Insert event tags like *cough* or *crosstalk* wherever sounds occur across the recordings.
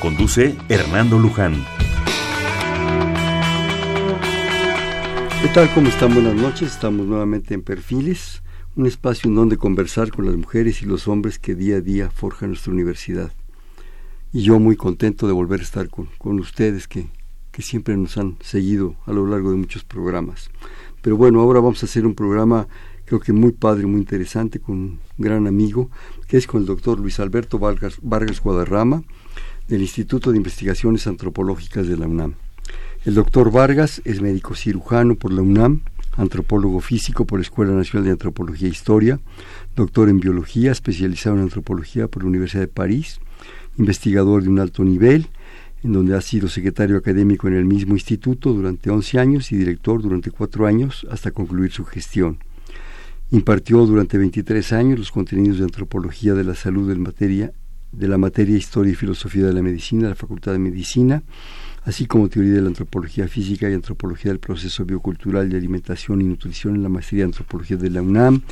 Conduce Hernando Luján. ¿Qué tal? ¿Cómo están? Buenas noches. Estamos nuevamente en Perfiles, un espacio en donde conversar con las mujeres y los hombres que día a día forjan nuestra universidad. Y yo muy contento de volver a estar con, con ustedes que, que siempre nos han seguido a lo largo de muchos programas. Pero bueno, ahora vamos a hacer un programa creo que muy padre, muy interesante, con un gran amigo, que es con el doctor Luis Alberto Vargas, Vargas Guadarrama, del Instituto de Investigaciones Antropológicas de la UNAM. El doctor Vargas es médico cirujano por la UNAM, antropólogo físico por la Escuela Nacional de Antropología e Historia, doctor en biología, especializado en antropología por la Universidad de París, investigador de un alto nivel, en donde ha sido secretario académico en el mismo instituto durante 11 años y director durante cuatro años hasta concluir su gestión. Impartió durante 23 años los contenidos de antropología de la salud del materia de la materia Historia y Filosofía de la Medicina, de la Facultad de Medicina, así como Teoría de la Antropología Física y Antropología del Proceso Biocultural de Alimentación y Nutrición en la Maestría de Antropología de la UNAM,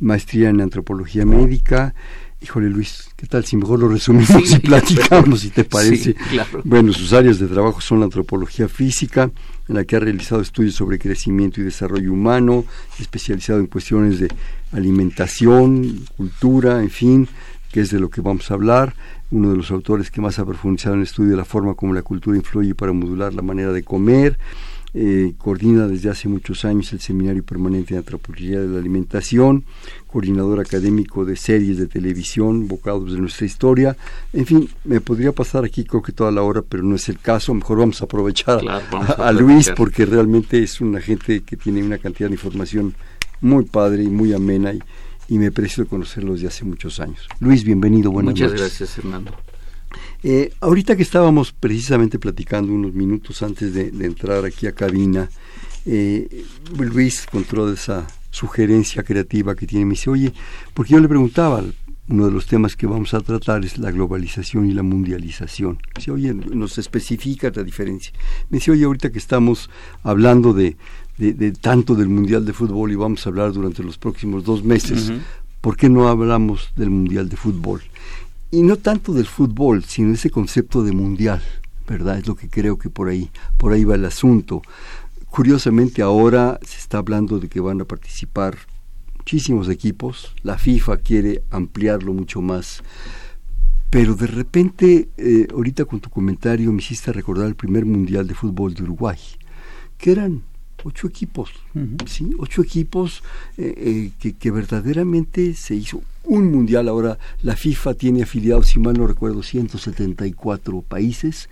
Maestría en Antropología Médica. Híjole Luis, ¿qué tal si mejor lo resumimos y *laughs* platicamos, si te parece? Bueno, sus áreas de trabajo son la antropología física, en la que ha realizado estudios sobre crecimiento y desarrollo humano, especializado en cuestiones de alimentación, cultura, en fin, que es de lo que vamos a hablar, uno de los autores que más ha profundizado en el estudio de la forma como la cultura influye para modular la manera de comer, eh, coordina desde hace muchos años el Seminario Permanente de Antropología de la Alimentación, coordinador académico de series de televisión, bocados de nuestra historia. En fin, me podría pasar aquí creo que toda la hora, pero no es el caso. Mejor vamos a aprovechar a, Luis porque realmente es una gente que tiene una cantidad de información muy padre y muy amena y, y me aprecio conocerlos desde hace muchos años. Luis, bienvenido, buenas Muchas gracias, Hernando. Eh, ahorita que estábamos precisamente platicando unos minutos antes de, entrar aquí a cabina, eh, Luis, con toda esa sugerencia creativa que tiene, me dice, oye, porque yo le preguntaba, uno de los temas que vamos a tratar es la globalización y la mundialización. Me dice, oye, nos especifica la diferencia. Me dice, oye, ahorita que estamos hablando de, de, tanto del Mundial de Fútbol y vamos a hablar durante los próximos dos meses, ¿por qué no hablamos del Mundial de Fútbol? Y no tanto del fútbol, sino ese concepto de mundial, ¿verdad? Es lo que creo que por ahí, por ahí va el asunto. Curiosamente ahora se está hablando de que van a participar muchísimos equipos, la FIFA quiere ampliarlo mucho más, pero de repente, eh, ahorita con tu comentario me hiciste recordar el primer mundial de fútbol de Uruguay, que eran ocho equipos, ¿sí? Ocho equipos eh, eh, que, que, verdaderamente se hizo un mundial. Ahora la FIFA tiene afiliados, si mal no recuerdo, 174 países.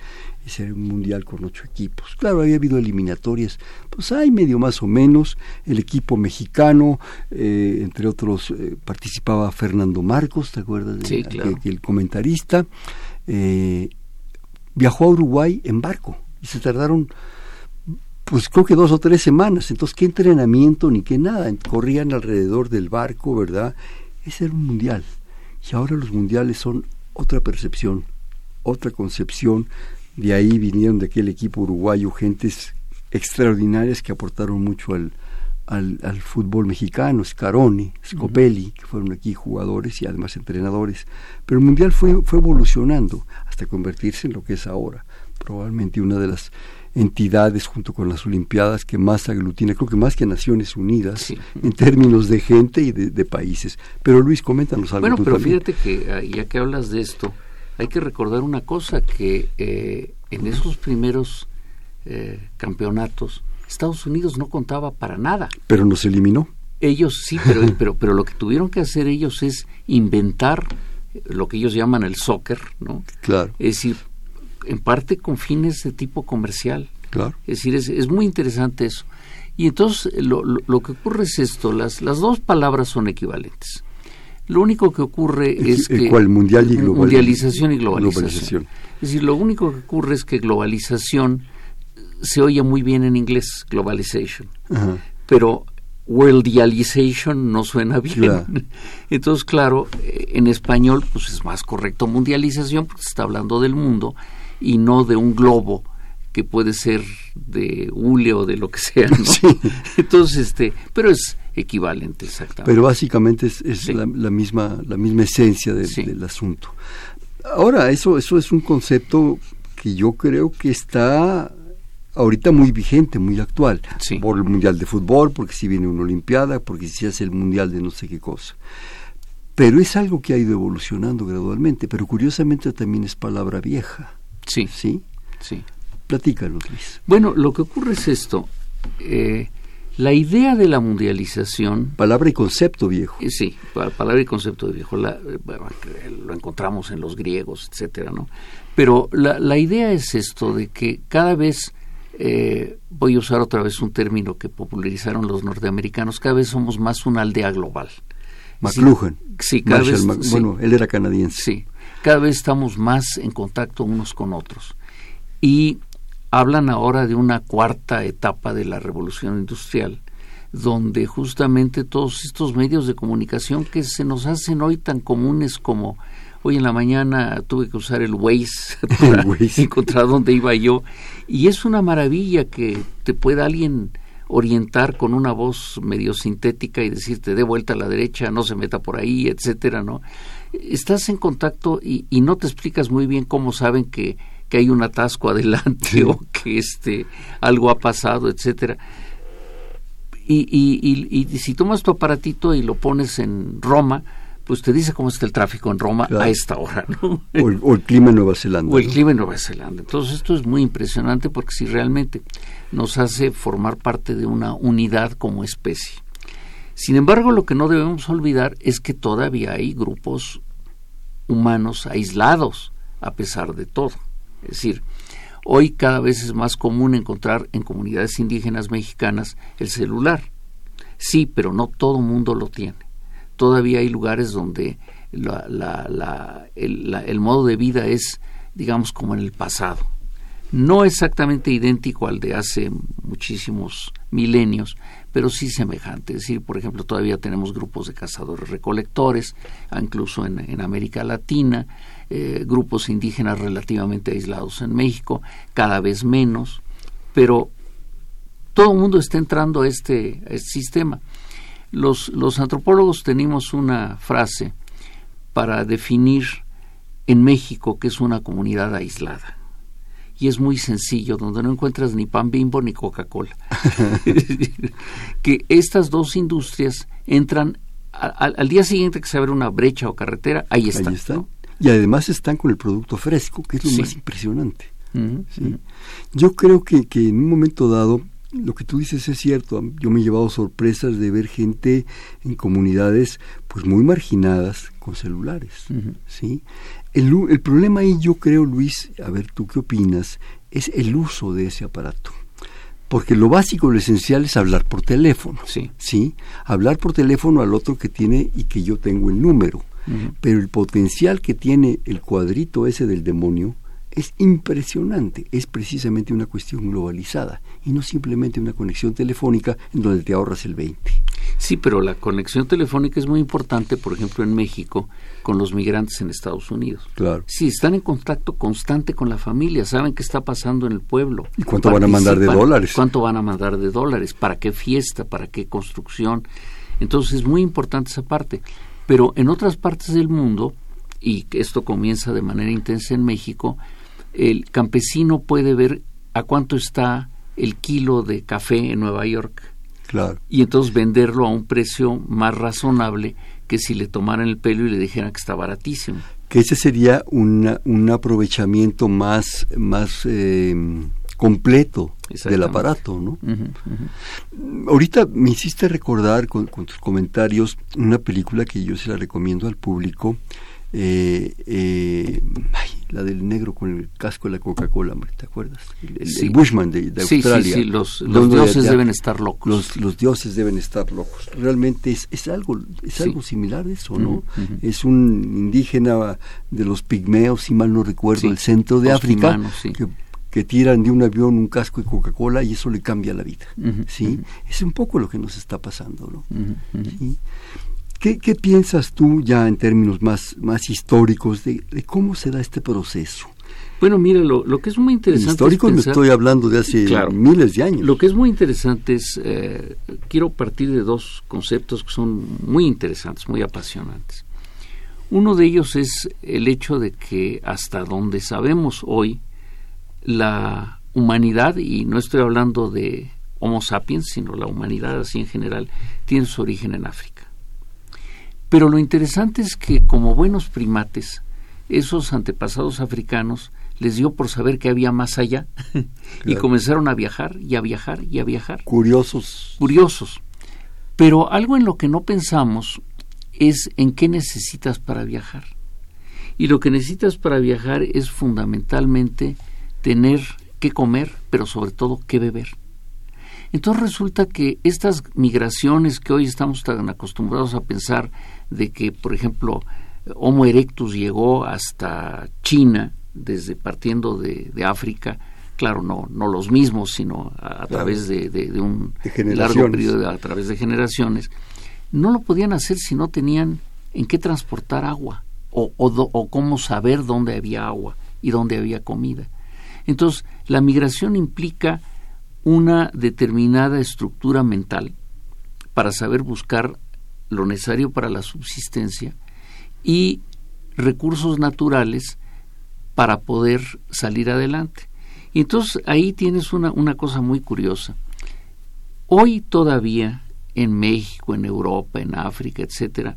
Ese era un mundial con ocho equipos. Claro, había habido eliminatorias, pues hay medio más o menos. El equipo mexicano, eh, entre otros, participaba Fernando Marcos, ¿te acuerdas? De, sí, claro. el comentarista. viajó a Uruguay en barco y se tardaron pues creo que dos o tres semanas. Entonces, ¿qué entrenamiento ni qué nada? Corrían alrededor del barco, ¿verdad? Ese era un mundial. Y ahora los mundiales son otra percepción, otra concepción. De ahí vinieron de aquel equipo uruguayo gentes extraordinarias que aportaron mucho al, al, fútbol mexicano, Scaroni, Scopelli, que fueron aquí jugadores y además entrenadores. Pero el mundial fue, fue evolucionando hasta convertirse en lo que es ahora. Probablemente una de las entidades junto con las Olimpiadas que más aglutina, creo que más que Naciones Unidas, en términos de gente y de, países. Pero Luis, coméntanos algo. Bueno, pero fíjate que ah, ya que hablas de esto, hay que recordar una cosa, que eh, en esos primeros eh, campeonatos, Estados Unidos no contaba para nada. Pero nos eliminó. Ellos sí, pero, *laughs* pero, pero lo que tuvieron que hacer ellos es inventar lo que ellos llaman el soccer, ¿no? Claro. Es decir, en parte con fines de tipo comercial. Claro. Es decir, es, muy interesante eso. Y entonces lo, lo, que ocurre es esto, las, las dos palabras son equivalentes. Lo único que ocurre es que... ¿Cuál? Mundial y mundialización y globalización. Es decir, lo único que ocurre es que globalización se oye muy bien en inglés, globalization. Pero worldization no suena bien. *laughs* Entonces, claro, eh, en español pues es más correcto mundialización porque se está hablando del mundo y no de un globo que puede ser de hule o de lo que sea, *laughs* Entonces, este, pero es equivalente exactamente. Pero básicamente es, la, misma la misma esencia del asunto. Ahora, eso eso es un concepto que yo creo que está ahorita muy vigente, muy actual, por el Mundial de Fútbol, porque si viene una Olimpiada, porque si se hace el Mundial de no sé qué cosa. Pero es algo que ha ido evolucionando gradualmente, pero curiosamente también es palabra vieja. Sí. ¿Sí? Sí. Platícalo, Luis. Bueno, lo que ocurre es esto. Eh, la idea de la mundialización... Palabra y concepto viejo. Eh, sí, palabra y concepto viejo. La, eh, lo encontramos en los griegos, etcétera, ¿no? Pero la, la idea es esto, de que cada vez eh, voy a usar otra vez un término que popularizaron los norteamericanos, cada vez somos más una aldea global. McLuhan. Sí, cada vez, bueno, él era canadiense. Sí, cada vez estamos más en contacto unos con otros. Y hablan ahora de una cuarta etapa de la revolución industrial, donde justamente todos estos medios de comunicación que se nos hacen hoy tan comunes como Hoy en la mañana tuve que usar el Waze *laughs* para encontrar dónde iba yo. Y es una maravilla que te pueda alguien orientar con una voz medio sintética y decirte de vuelta a la derecha, no se meta por ahí, etcétera, ¿no? Estás en contacto y, no te explicas muy bien cómo saben que, que hay un atasco *laughs* adelante o que este algo ha pasado, etcétera. Y, y, y, si tomas tu aparatito y lo pones en Roma, pues te dice cómo está el tráfico en Roma a esta hora, ¿no? O el, clima en Nueva Zelanda. O el clima en Nueva Zelanda. Entonces esto es muy impresionante porque si realmente nos hace formar parte de una unidad como especie. Sin embargo, lo que no debemos olvidar es que todavía hay grupos humanos aislados a pesar de todo. Es decir, hoy cada vez es más común encontrar en comunidades indígenas mexicanas el celular. Sí, pero no todo mundo lo tiene todavía hay lugares donde la, la, el, el, modo de vida es, digamos, como en el pasado. No exactamente idéntico al de hace muchísimos milenios, pero sí semejante. Es decir, por ejemplo, todavía tenemos grupos de cazadores recolectores, incluso en, América Latina, eh, grupos indígenas relativamente aislados en México, cada vez menos, pero todo el mundo está entrando a este, este sistema. Los, los antropólogos tenemos una frase para definir en México que es una comunidad aislada. Y es muy sencillo, donde no encuentras ni pan bimbo ni Coca-Cola. *laughs* *laughs* que estas dos industrias entran al día siguiente que se abre una brecha o carretera, ahí están. Y además están con el producto fresco, que es lo más impresionante. Yo creo que, que en un momento dado lo que tú dices es cierto. Yo me he llevado sorpresas de ver gente en comunidades pues muy marginadas con celulares. ¿sí? El, el, problema ahí yo creo, Luis, a ver tú qué opinas, es el uso de ese aparato. Porque lo básico, lo esencial es hablar por teléfono. Sí. ¿sí? Hablar por teléfono al otro que tiene y que yo tengo el número. Pero el potencial que tiene el cuadrito ese del demonio es impresionante. Es precisamente una cuestión globalizada y no simplemente una conexión telefónica en donde te ahorras el 20. Sí, pero la conexión telefónica es muy importante, por ejemplo, en México, con los migrantes en Estados Unidos. Claro. Sí, están en contacto constante con la familia, saben qué está pasando en el pueblo. ¿Y cuánto van a mandar de dólares? ¿Cuánto van a mandar de dólares? ¿Para qué fiesta? ¿Para qué construcción? Entonces es muy importante esa parte. Pero en otras partes del mundo, y esto comienza de manera intensa en México, el campesino puede ver a cuánto está el kilo de café en Nueva York. Claro. Y entonces venderlo a un precio más razonable que si le tomaran el pelo y le dijeran que está baratísimo. Que ese sería un aprovechamiento más, más eh, completo del aparato, ¿no? Ahorita me hiciste recordar con, tus comentarios una película que yo se la recomiendo al público, eh, eh, la del negro con el casco de la Coca-Cola, ¿te acuerdas? El, Bushman de, Australia. Sí, sí, los, dioses deben estar locos. Los, dioses deben estar locos. Realmente es, es algo es algo similar de eso, ¿no? Es un indígena de los pigmeos, si mal no recuerdo, el centro de África, que, que, tiran de un avión un casco de Coca-Cola y eso le cambia la vida, ¿sí? Es un poco lo que nos está pasando, ¿no? ¿Sí? ¿Qué, piensas tú ya en términos más, más históricos de, cómo se da este proceso? Bueno, mira, lo, que es muy interesante. Históricos me estoy hablando de hace miles de años. Lo que es muy interesante es, eh, quiero partir de dos conceptos que son muy interesantes, muy apasionantes. Uno de ellos es el hecho de que hasta donde sabemos hoy, la humanidad, y no estoy hablando de Homo sapiens, sino la humanidad así en general, tiene su origen en África. Pero lo interesante es que como buenos primates, esos antepasados africanos les dio por saber que había más allá *laughs* y comenzaron a viajar y a viajar y a viajar. Curiosos. Curiosos. Pero algo en lo que no pensamos es en qué necesitas para viajar. Y lo que necesitas para viajar es fundamentalmente tener que comer, pero sobre todo que beber. Entonces resulta que estas migraciones que hoy estamos tan acostumbrados a pensar de que, por ejemplo, Homo erectus llegó hasta China, desde partiendo de, África, claro, no, no los mismos, sino a, través de, un largo periodo, a través de generaciones, no lo podían hacer si no tenían en qué transportar agua o, o cómo saber dónde había agua y dónde había comida. Entonces, la migración implica una determinada estructura mental para saber buscar lo necesario para la subsistencia y recursos naturales para poder salir adelante. Y entonces ahí tienes una, una cosa muy curiosa. Hoy todavía en México, en Europa, en África, etcétera,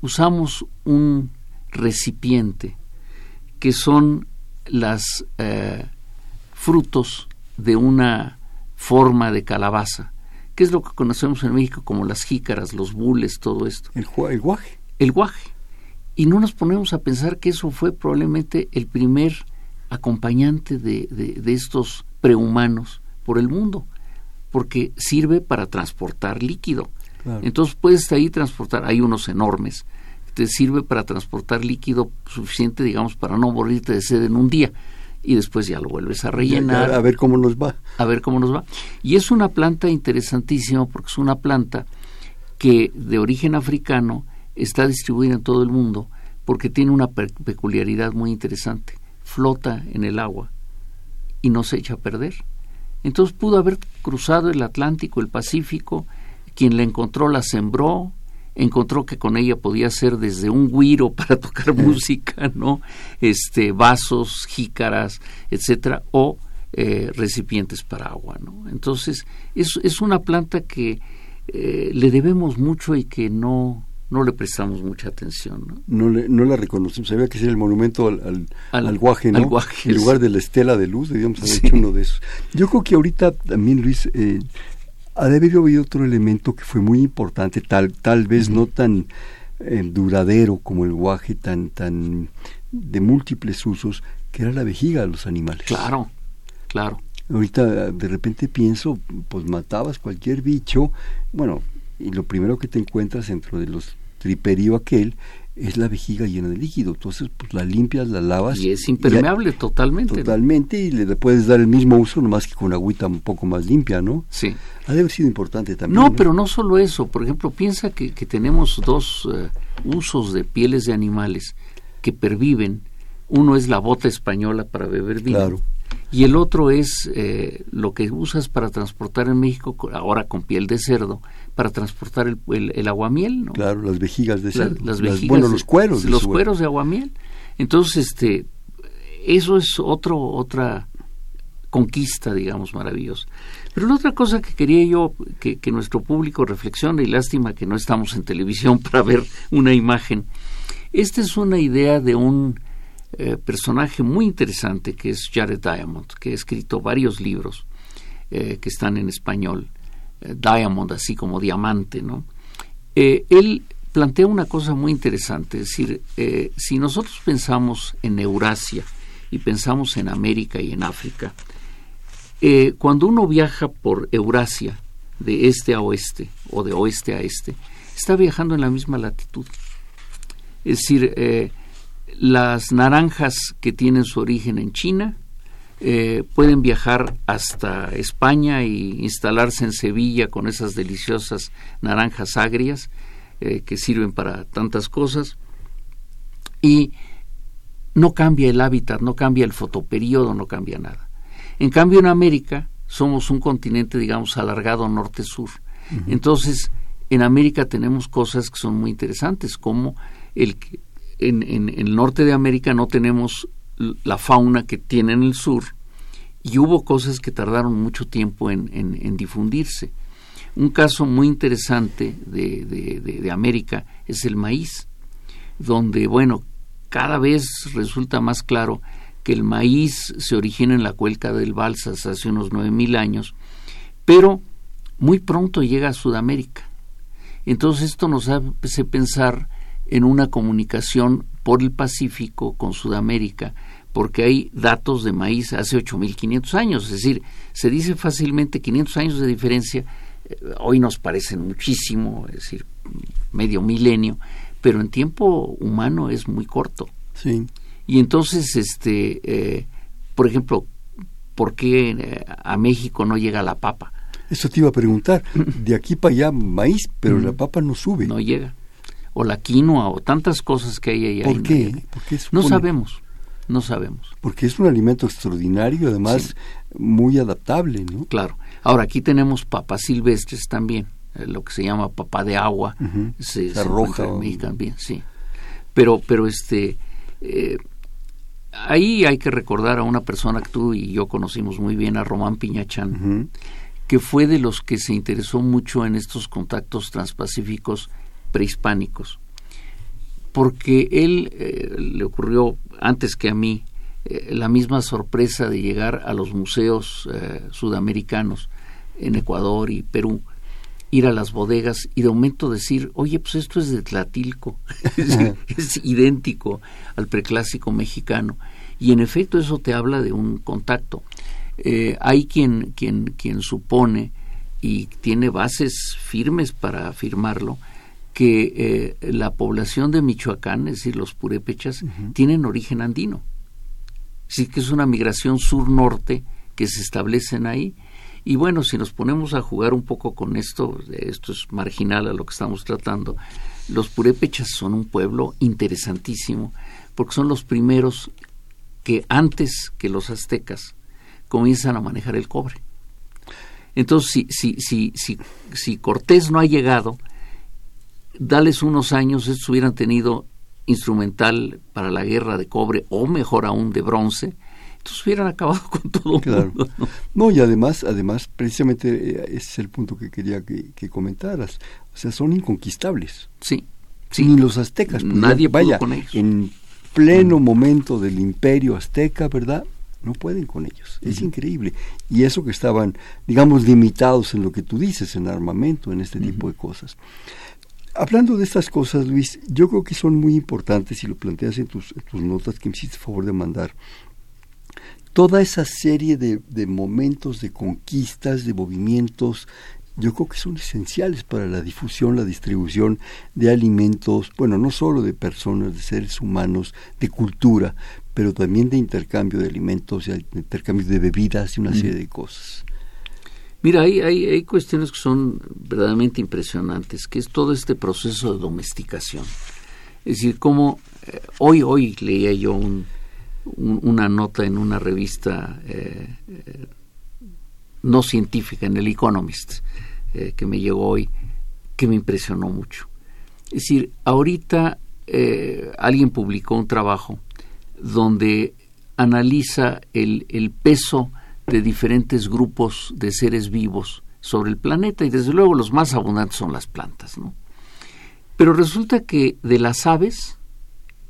usamos un recipiente que son las eh, frutos de una forma de calabaza ¿Qué es lo que conocemos en México como las jícaras, los bules, todo esto. El, guaje. El guaje. Y no nos ponemos a pensar que eso fue probablemente el primer acompañante de, de, estos prehumanos por el mundo, porque sirve para transportar líquido. Entonces puedes ahí transportar, hay unos enormes, te sirve para transportar líquido suficiente, digamos, para no morirte de sed en un día y después ya lo vuelves a rellenar. a ver cómo nos va. A ver cómo nos va. Y es una planta interesantísima porque es una planta que de origen africano está distribuida en todo el mundo porque tiene una peculiaridad muy interesante. Flota en el agua y no se echa a perder. Entonces pudo haber cruzado el Atlántico, el Pacífico, quien la encontró la sembró, encontró que con ella podía ser desde un guiro *laughs* para tocar música, ¿no? Este, vasos, jícaras, etcétera, o eh, recipientes para agua, ¿no? Entonces, es, es una planta que eh, le debemos mucho y que no, no le prestamos mucha atención. ¿no? No, le, no la reconocemos. Sabía que es el monumento al, al, guaje, ¿no? en lugar de la estela de luz, debíamos haber hecho uno de esos. Yo creo que ahorita también, Luis, eh, ha de haber habido otro elemento que fue muy importante, tal, tal vez no tan eh, duradero como el guaje, tan, tan de múltiples usos, que era la vejiga de los animales. Claro, claro. Ahorita de repente pienso, pues matabas cualquier bicho, bueno, y lo primero que te encuentras dentro de los triperio aquel es la vejiga llena de líquido. Entonces, pues la limpias, la lavas. Y es impermeable totalmente. Totalmente, y le puedes dar el mismo uso, nomás que con agüita un poco más limpia, ¿no? Sí. Ha de haber sido importante también. No, pero no solo eso. Por ejemplo, piensa que, que tenemos dos eh, usos de pieles de animales que perviven. Uno es la bota española para beber vino. Claro. Y el otro es eh, lo que usas para transportar en México, ahora con piel de cerdo, para transportar el, el, aguamiel, ¿no? Claro, las vejigas de cerdo. Las, vejigas, bueno, los cueros. De los cueros de aguamiel. Entonces, este, eso es otro, otra conquista, digamos, maravillosa. Pero la otra cosa que quería yo que, que nuestro público reflexione, y lástima que no estamos en televisión *laughs* para ver una imagen, esta es una idea de un eh, personaje muy interesante que es Jared Diamond, que ha escrito varios libros eh, que están en español Diamond, así como diamante, ¿no? Eh, él plantea una cosa muy interesante, es decir, eh, si nosotros pensamos en Eurasia y pensamos en América y en África, eh, cuando uno viaja por Eurasia, de este a oeste o de oeste a este, está viajando en la misma latitud. Es decir, las naranjas que tienen su origen en China eh, pueden viajar hasta España e instalarse en Sevilla con esas deliciosas naranjas agrias que sirven para tantas cosas y no cambia el hábitat, no cambia el fotoperiodo, no cambia nada. En cambio, en América somos un continente, digamos, alargado norte-sur. Entonces, en América tenemos cosas que son muy interesantes, como el en, en, el norte de América no tenemos la fauna que tiene en el sur y hubo cosas que tardaron mucho tiempo en, difundirse. Un caso muy interesante de, América es el maíz, donde, bueno, cada vez resulta más claro que el maíz se origina en la cuenca del Balsas hace unos nueve mil años, pero muy pronto llega a Sudamérica. Entonces esto nos hace pensar en una comunicación por el Pacífico con Sudamérica, porque hay datos de maíz hace 8.500 años, es decir, se dice fácilmente 500 años de diferencia, eh, hoy nos parecen muchísimo, es decir, medio milenio, pero en tiempo humano es muy corto. Sí. Y entonces, este, eh, por ejemplo, ¿por qué eh, a México no llega la papa? Eso te iba a preguntar. *laughs* De aquí para allá maíz, pero la papa no sube. No llega. O la quinoa o tantas cosas que hay ahí. ¿Por qué? no sabemos. No sabemos. Porque es un alimento extraordinario, además muy adaptable, ¿no? Claro. Ahora aquí tenemos papas silvestres también, eh, lo que se llama papa de agua, se, roja también, sí. Pero, pero este, ahí hay que recordar a una persona que tú y yo conocimos muy bien, a Román Piñachán, que fue de los que se interesó mucho en estos contactos transpacíficos prehispánicos, porque él eh, le ocurrió antes que a mí eh, la misma sorpresa de llegar a los museos eh, sudamericanos en Ecuador y Perú ir a las bodegas y de momento decir, oye, pues esto es de Tlatilco, *laughs* es, idéntico al preclásico mexicano. Y en efecto eso te habla de un contacto. Hay quien, quien, quien supone y tiene bases firmes para afirmarlo, que eh, la población de Michoacán, es decir, los purépechas, tienen origen andino. Sí que es una migración sur-norte que se establecen ahí y bueno, si nos ponemos a jugar un poco con esto, esto es marginal a lo que estamos tratando, los purépechas son un pueblo interesantísimo porque son los primeros que antes que los aztecas comienzan a manejar el cobre. Entonces, si, si, si, si Cortés no ha llegado, dales unos años, estos hubieran tenido instrumental para la guerra de cobre o mejor aún de bronce, entonces hubieran acabado *laughs* con todo claro. ¿no? y además, además, precisamente eh, ese es el punto que quería que, comentaras. O sea, son inconquistables. Sí. sí. Ni los aztecas. Pues, Nadie vaya, con ellos. En pleno momento del imperio azteca, ¿verdad? No pueden con ellos. Es increíble. Y eso que estaban, digamos, limitados en lo que tú dices, en armamento, en este tipo de cosas. Hablando de estas cosas, Luis, yo creo que son muy importantes y lo planteas en tus, en tus notas que me hiciste favor de mandar toda esa serie de, de momentos de conquistas, de movimientos, yo creo que son esenciales para la difusión, la distribución de alimentos, bueno, no solo de personas, de seres humanos, de cultura, pero también de intercambio de alimentos, de intercambio de bebidas y una serie de cosas. Mira, hay, hay, hay, cuestiones que son verdaderamente impresionantes, que es todo este proceso de domesticación. Es decir, como eh, hoy, hoy leía yo un, una nota en una revista eh, eh, no científica, en el Economist, que me llegó hoy, que me impresionó mucho. Es decir, ahorita alguien publicó un trabajo donde analiza el, el peso de diferentes grupos de seres vivos sobre el planeta y desde luego los más abundantes son las plantas, ¿no? Pero resulta que de las aves,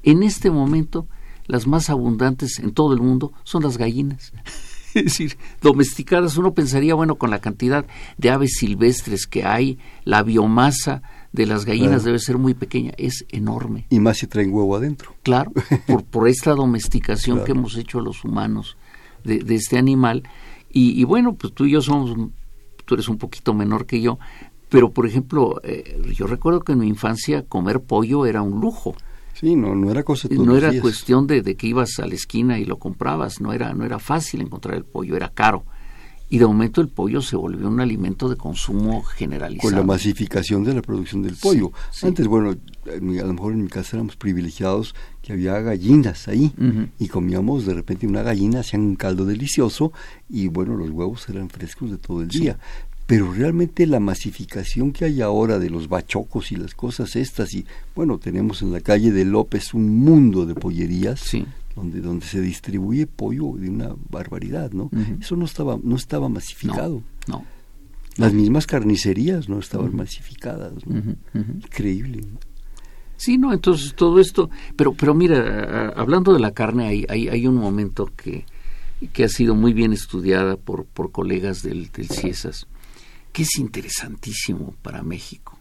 en este momento, las más abundantes en todo el mundo son las gallinas. *laughs* es decir, domesticadas, uno pensaría, bueno, con la cantidad de aves silvestres que hay, la biomasa de las gallinas debe ser muy pequeña, es enorme. Y más si traen huevo adentro. Claro, por, por esta domesticación que hemos hecho los humanos de, de este animal. Y, y, bueno, pues tú y yo somos, tú eres un poquito menor que yo, pero por ejemplo, eh, yo recuerdo que en mi infancia comer pollo era un lujo. Sí, no, no era cosa No era días. cuestión de, de, que ibas a la esquina y lo comprabas, no era, no era fácil encontrar el pollo, era caro. Y de momento el pollo se volvió un alimento de consumo generalizado. Con la masificación de la producción del pollo. Sí, sí. Antes, bueno, a lo mejor en mi casa éramos privilegiados que había gallinas ahí uh -huh. y comíamos de repente una gallina, hacían un caldo delicioso y bueno, los huevos eran frescos de todo el sí. día pero realmente la masificación que hay ahora de los bachocos y las cosas estas y bueno tenemos en la calle de López un mundo de pollerías sí. Donde donde se distribuye pollo de una barbaridad no uh -huh. eso no estaba no estaba masificado no, no. las mismas carnicerías no estaban uh -huh. masificadas ¿no? increíble sí no entonces todo esto pero pero mira hablando de la carne hay hay, hay un momento que que ha sido muy bien estudiada por, por colegas del, del CIESAS que es interesantísimo para México.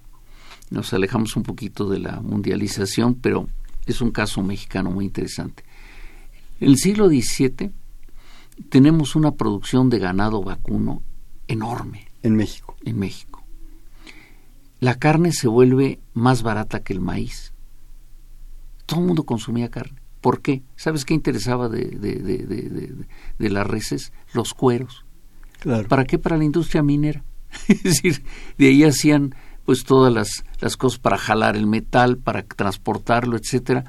Nos alejamos un poquito de la mundialización, pero es un caso mexicano muy interesante. En el siglo XVII tenemos una producción de ganado vacuno enorme. En México. En México. La carne se vuelve más barata que el maíz. Todo el mundo consumía carne. ¿Por qué? ¿Sabes qué interesaba de, de, de, de las reses? Los cueros. Claro. ¿Para qué? Para la industria minera. *laughs* es decir, de ahí hacían pues todas las, las cosas para jalar el metal, para transportarlo, etcétera.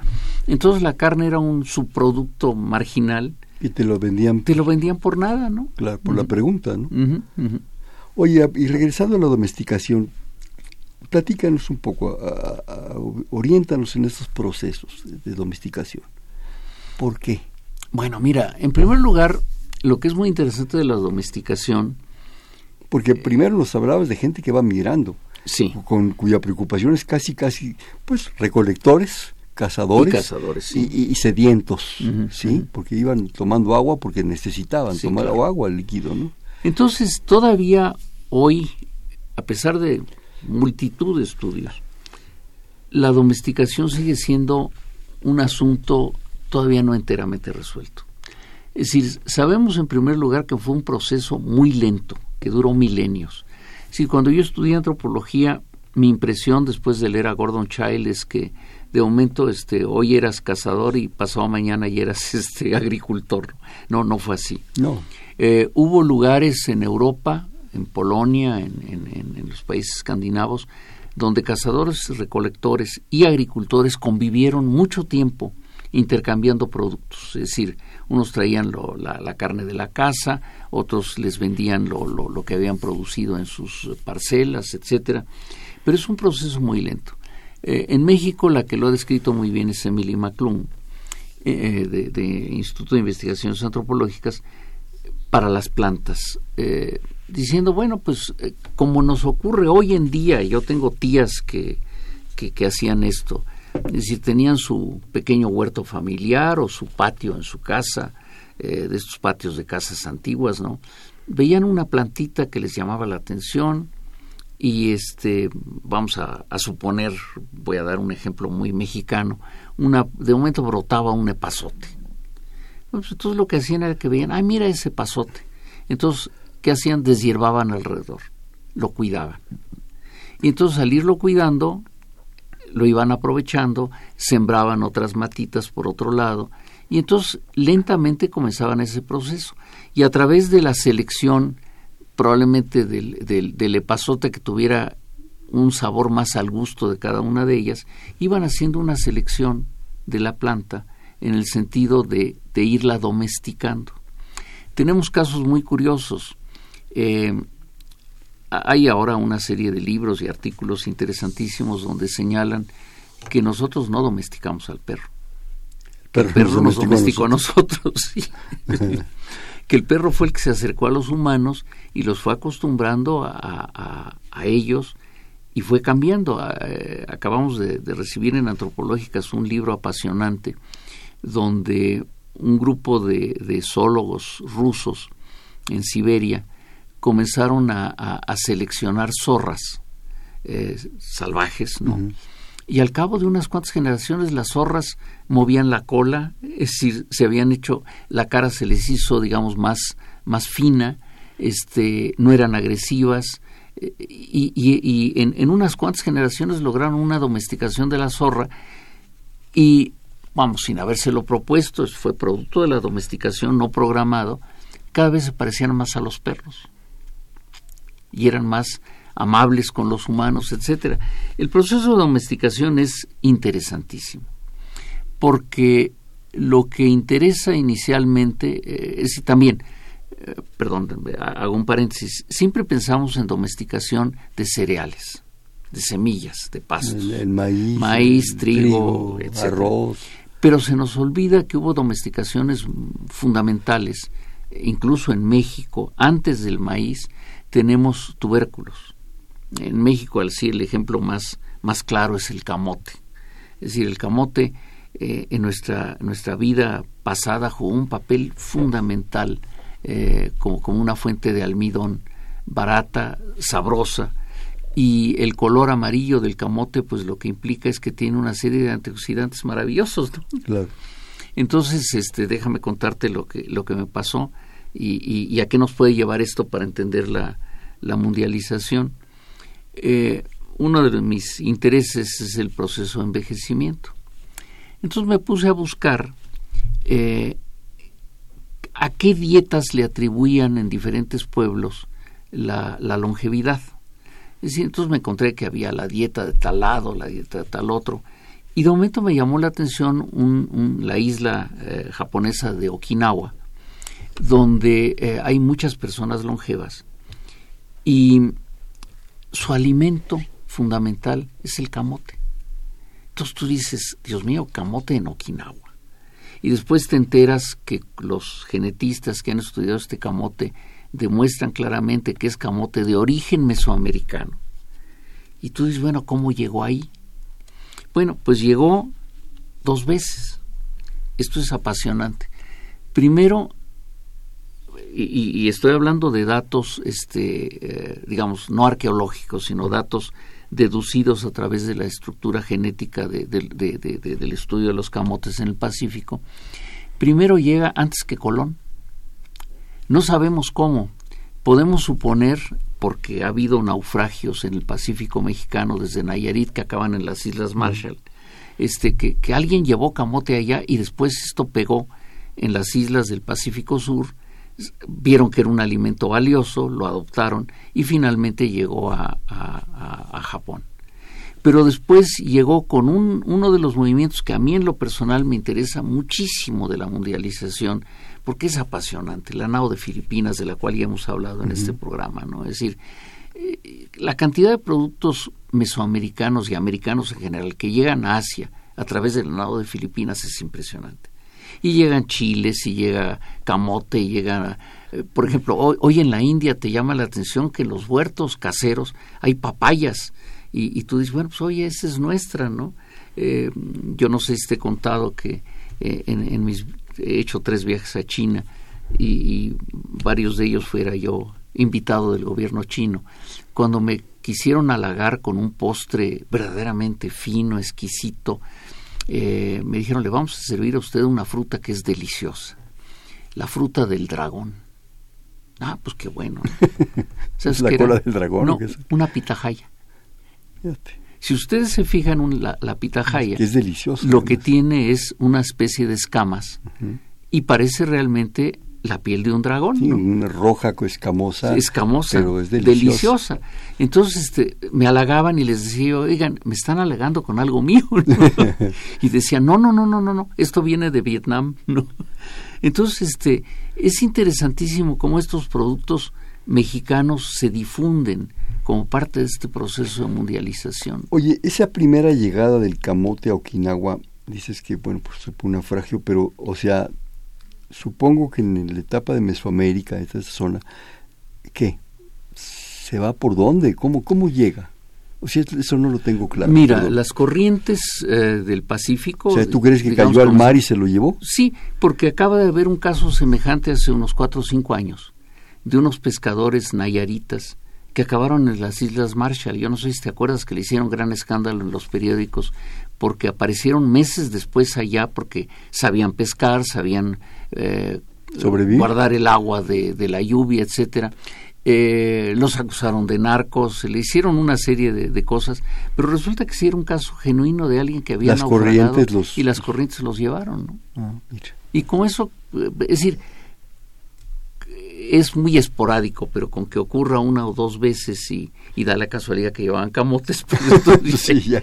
Entonces la carne era un subproducto marginal. Y te lo vendían. Te lo vendían por nada, ¿no? Claro, por uh -huh. la pregunta, ¿no? Uh -huh, uh -huh. Oye, y regresando a la domesticación, platícanos un poco, a, a, oriéntanos en estos procesos de, de domesticación. ¿Por qué? Bueno, mira, en primer lugar, lo que es muy interesante de la domesticación porque primero nos hablabas de gente que va migrando, sí. con cuya preocupación es casi, casi, pues, recolectores, cazadores, y, cazadores, sí. y, y sedientos, uh -huh, ¿sí? Uh -huh. Porque iban tomando agua porque necesitaban sí, tomar claro. agua líquido, ¿no? Entonces, todavía hoy, a pesar de multitud de estudios, la domesticación sigue siendo un asunto todavía no enteramente resuelto. Es decir, sabemos en primer lugar que fue un proceso muy lento, que duró milenios. Si cuando yo estudié antropología, mi impresión después de leer a Gordon Child es que de momento este hoy eras cazador y pasado mañana ya eras *laughs* este agricultor. No, no fue así. No. Eh, hubo lugares en Europa, en Polonia, en, en, en los países escandinavos, donde cazadores, recolectores y agricultores convivieron mucho tiempo intercambiando productos. Es decir, unos traían la, carne de la casa, otros les vendían lo, lo, lo, que habían producido en sus parcelas, etcétera. Pero es un proceso muy lento. Eh, en México, la que lo ha descrito muy bien es Emily McClung, eh, de, Instituto de Investigaciones Antropológicas, para las plantas, eh, diciendo, bueno, pues como nos ocurre hoy en día, yo tengo tías que, que hacían esto, es decir, tenían su pequeño huerto familiar o su patio en su casa, eh, de estos patios de casas antiguas, ¿no? Veían una plantita que les llamaba la atención y este, vamos a, suponer, voy a dar un ejemplo muy mexicano, una, de momento brotaba un epazote. Pues entonces lo que hacían era que veían, ay, mira ese pasote. Entonces, ¿qué hacían? Deshiervaban alrededor, lo cuidaban. Y entonces al irlo cuidando, lo iban aprovechando, sembraban otras matitas por otro lado, y entonces lentamente comenzaban ese proceso. Y a través de la selección, probablemente del, del, del epazote que tuviera un sabor más al gusto de cada una de ellas, iban haciendo una selección de la planta en el sentido de, de irla domesticando. Tenemos casos muy curiosos. Eh, hay ahora una serie de libros y artículos interesantísimos donde señalan que nosotros no domesticamos al perro. Pero el perro nos domesticó a nosotros. *laughs* Sí. *laughs* que el perro fue el que se acercó a los humanos y los fue acostumbrando a, a, a ellos y fue cambiando. Eh, acabamos de, de, recibir en Antropológicas un libro apasionante donde un grupo de, de zoólogos rusos en Siberia comenzaron a, a, a seleccionar zorras eh, salvajes, ¿no? Y al cabo de unas cuantas generaciones las zorras movían la cola, es decir, se habían hecho, la cara se les hizo, digamos, más, más fina, este, no eran agresivas, eh, y, y, en, en, unas cuantas generaciones lograron una domesticación de la zorra y vamos sin habérselo propuesto fue producto de la domesticación no programado cada vez se parecían más a los perros y eran más amables con los humanos, etcétera. El proceso de domesticación es interesantísimo, porque lo que interesa inicialmente eh, es también, eh, perdón, hago un paréntesis, siempre pensamos en domesticación de cereales, de semillas, de pastos, el, maíz, maíz, trigo, arroz. Pero se nos olvida que hubo domesticaciones fundamentales, incluso en México, antes del maíz, tenemos tubérculos en México, al sí, el ejemplo más, más claro es el camote. Es decir, el camote eh, en nuestra, nuestra vida pasada jugó un papel fundamental eh, como, como una fuente de almidón barata, sabrosa, y el color amarillo del camote pues lo que implica es que tiene una serie de antioxidantes maravillosos claro. entonces este déjame contarte lo que lo que me pasó y, a qué nos puede llevar esto para entender la, la mundialización eh, uno de mis intereses es el proceso de envejecimiento. Entonces me puse a buscar eh, a qué dietas le atribuían en diferentes pueblos la, longevidad. Es decir, entonces me encontré que había la dieta de tal lado, la dieta de tal otro, y de momento me llamó la atención la isla eh, japonesa de Okinawa, donde hay muchas personas longevas. Y su alimento fundamental es el camote. Entonces tú dices, Dios mío, camote en Okinawa. Y después te enteras que los genetistas que han estudiado este camote demuestran claramente que es camote de origen mesoamericano. Y tú dices, bueno, ¿cómo llegó ahí? Bueno, pues llegó dos veces. Esto es apasionante. Primero, y, estoy hablando de datos, este, eh, digamos, no arqueológicos, sino datos deducidos a través de la estructura genética del estudio de los camotes en el Pacífico, primero llega antes que Colón. No sabemos cómo. Podemos suponer, porque ha habido naufragios en el Pacífico mexicano desde Nayarit que acaban en las Islas Marshall, este, que, que alguien llevó camote allá y después esto pegó en las islas del Pacífico Sur vieron que era un alimento valioso, lo adoptaron y finalmente llegó a, Japón. Pero después llegó con un, uno de los movimientos que a mí en lo personal me interesa muchísimo de la mundialización, porque es apasionante, la NAO de Filipinas, de la cual ya hemos hablado en este programa, ¿no? Es decir, eh, la cantidad de productos mesoamericanos y americanos en general que llegan a Asia a través del NAO de Filipinas es impresionante y llegan chiles y llega camote y llega eh, por ejemplo hoy, en la India te llama la atención que en los huertos caseros hay papayas y, tú dices bueno pues oye esa es nuestra no eh, yo no sé si te he contado que eh, en, mis he hecho tres viajes a China y, varios de ellos fuera yo invitado del gobierno chino. Cuando me quisieron halagar con un postre verdaderamente fino exquisito eh, me dijeron, le vamos a servir a usted una fruta que es deliciosa, la fruta del dragón. Ah, pues qué bueno. *laughs* ¿Sabes la cola del dragón. No, una pitahaya. Si ustedes se fijan en la, la pitahaya, es delicioso. Lo que tiene es una especie de escamas y parece realmente la piel de un dragón. Sí, una roja escamosa. Escamosa, pero es deliciosa. Entonces este, me halagaban y les decía, oigan, me están halagando con algo mío. *laughs* y decían, no, no, no, no, no, no, esto viene de Vietnam. ¿no? Entonces este, es interesantísimo cómo estos productos mexicanos se difunden como parte de este proceso de mundialización. Oye, esa primera llegada del camote a Okinawa, dices que, bueno, pues fue un naufragio, pero, o sea, supongo que en la etapa de Mesoamérica, esta zona, ¿qué? ¿Se va por dónde? ¿Cómo, cómo llega? O sea, eso no lo tengo claro. Mira, las corrientes eh, del Pacífico... O sea, ¿tú crees que cayó al mar y se lo llevó? Sí, porque acaba de haber un caso semejante hace unos cuatro o cinco años, de unos pescadores nayaritas que acabaron en las Islas Marshall. Yo no sé si te acuerdas que le hicieron gran escándalo en los periódicos porque aparecieron meses después allá porque sabían pescar, sabían eh, guardar el agua de, de la lluvia, etcétera. Eh, los acusaron de narcos, le hicieron una serie de, cosas, pero resulta que sí era un caso genuino de alguien que había las corrientes y las corrientes los llevaron. Ah, y con eso, eh, es decir, es muy esporádico, pero con que ocurra una o dos veces y, y da la casualidad que llevaban camotes, *laughs* pues *laughs* ya,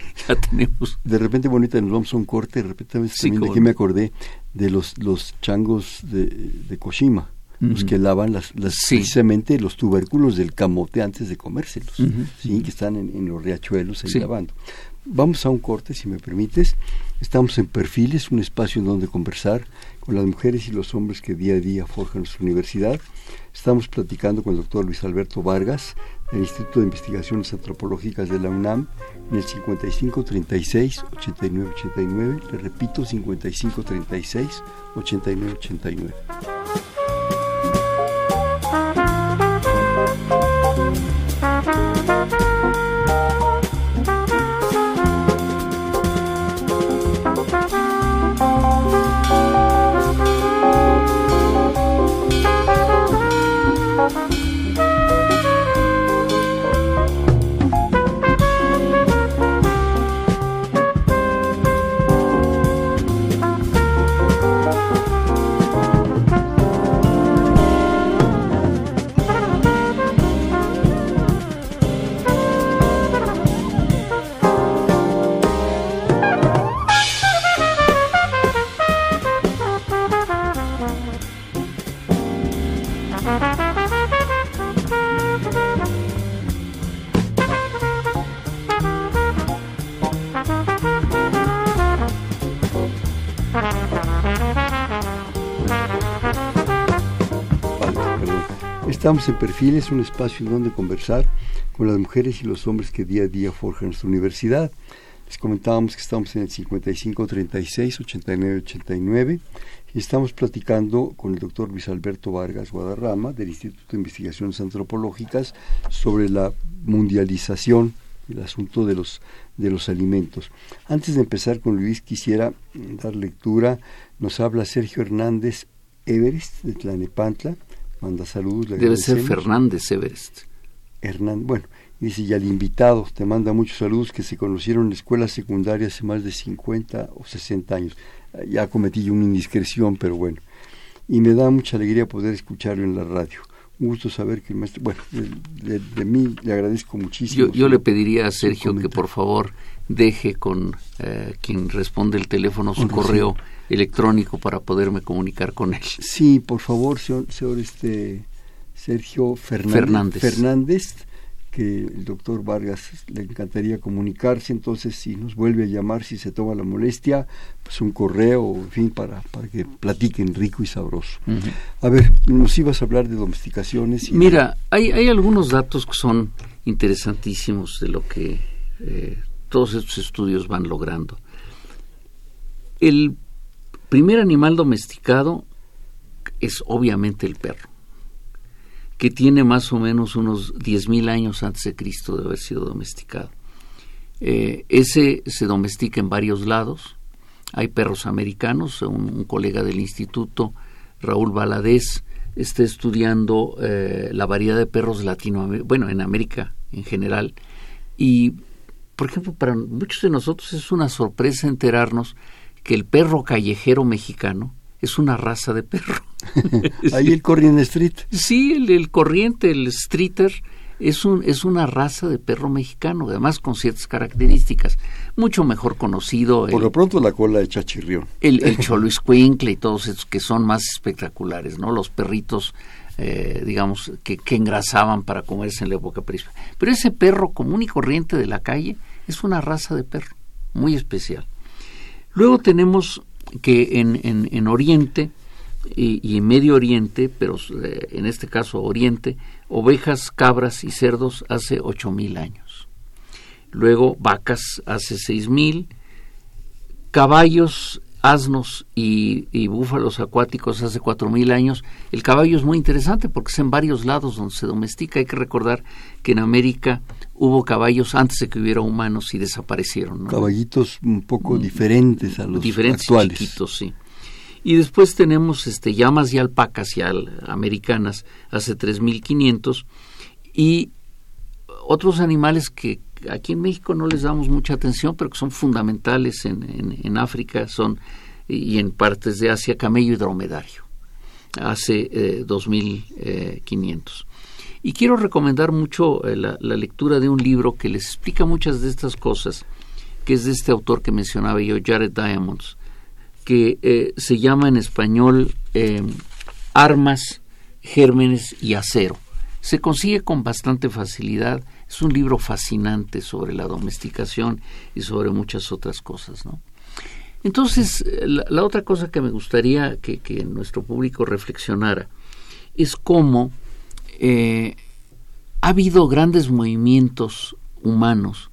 tenemos. De repente, bonita, nos vamos a un corte, de repente también de que me acordé de los, los changos de, de Koshima los que lavan las, precisamente los tubérculos del camote antes de comérselos, ¿sí? que están en, los riachuelos ahí lavando. Vamos a un corte, si me permites. Estamos en Perfiles, un espacio en donde conversar con las mujeres y los hombres que día a día forjan nuestra universidad. Estamos platicando con el doctor Luis Alberto Vargas del Instituto de Investigaciones Antropológicas de la UNAM en el 5536-8989. Le repito, 5536-8989. Estamos en Perfiles, un espacio en donde conversar con las mujeres y los hombres que día a día forjan nuestra universidad. Les comentábamos que estamos en el 5536-8989 y estamos platicando con el doctor Luis Alberto Vargas Guadarrama del Instituto de Investigaciones Antropológicas sobre la mundialización, el asunto de los, de los alimentos. Antes de empezar con Luis, quisiera dar lectura. Nos habla Sergio Hernández Everest de Tlanepantla manda saludos. Debe ser Fernández Everest. Hernán, bueno, dice, y al invitado te manda muchos saludos que se conocieron en la escuela secundaria hace más de 50 o 60 años. Ya cometí una indiscreción, pero bueno. Y me da mucha alegría poder escucharlo en la radio. Un gusto saber que el maestro, bueno, de, mí le agradezco muchísimo. Yo, le pediría a Sergio que por favor deje con eh, quien responde el teléfono su correo electrónico para poderme comunicar con él. Sí, por favor, señor, este Sergio Fernández, Fernández. que el doctor Vargas le encantaría comunicarse, entonces si nos vuelve a llamar, si se toma la molestia, pues un correo, en fin, para, para que platiquen rico y sabroso. A ver, nos ibas a hablar de domesticaciones. Mira, hay, hay algunos datos que son interesantísimos de lo que eh, todos estos estudios van logrando. El primer animal domesticado es obviamente el perro, que tiene más o menos unos 10.000 años antes de Cristo de haber sido domesticado. Eh, ese se domestica en varios lados. Hay perros americanos, un, colega del instituto, Raúl Valadez, está estudiando eh, la variedad de perros latinoamericanos, bueno, en América en general. Y, por ejemplo, para muchos de nosotros es una sorpresa enterarnos que el perro callejero mexicano es una raza de perro. *laughs* Ahí el corriente street. Sí, el, corriente, el streeter, es, un, es una raza de perro mexicano, además con ciertas características. Mucho mejor conocido. Por lo pronto la cola de chachirrión. El, el *laughs* choloiscuincle y todos esos que son más espectaculares, ¿no? Los perritos, eh, digamos, que, que engrasaban para comerse en la época prehispánica. Pero ese perro común y corriente de la calle es una raza de perro muy especial. Luego tenemos que en, en, Oriente y, en Medio Oriente, pero eh, en este caso Oriente, ovejas, cabras y cerdos hace ocho mil años. Luego vacas hace seis mil, caballos asnos y, búfalos acuáticos hace cuatro mil años, el caballo es muy interesante porque es en varios lados donde se domestica. Hay que recordar que en América hubo caballos antes de que hubiera humanos y desaparecieron. Caballitos un poco mm, diferentes a los diferentes actuales. Chiquitos, sí. Y después tenemos este, llamas y alpacas ya americanas hace 3.500 y otros animales que aquí en México no les damos mucha atención, pero que son fundamentales en, en, África son y en partes de Asia, camello y dromedario, hace eh, 2500. Y quiero recomendar mucho eh, la, lectura de un libro que les explica muchas de estas cosas, que es de este autor que mencionaba yo, Jared Diamonds, que eh, se llama en español eh, Armas, Gérmenes y Acero. Se consigue con bastante facilidad es un libro fascinante sobre la domesticación y sobre muchas otras cosas. Entonces, la, otra cosa que me gustaría que, nuestro público reflexionara es cómo eh, ha habido grandes movimientos humanos,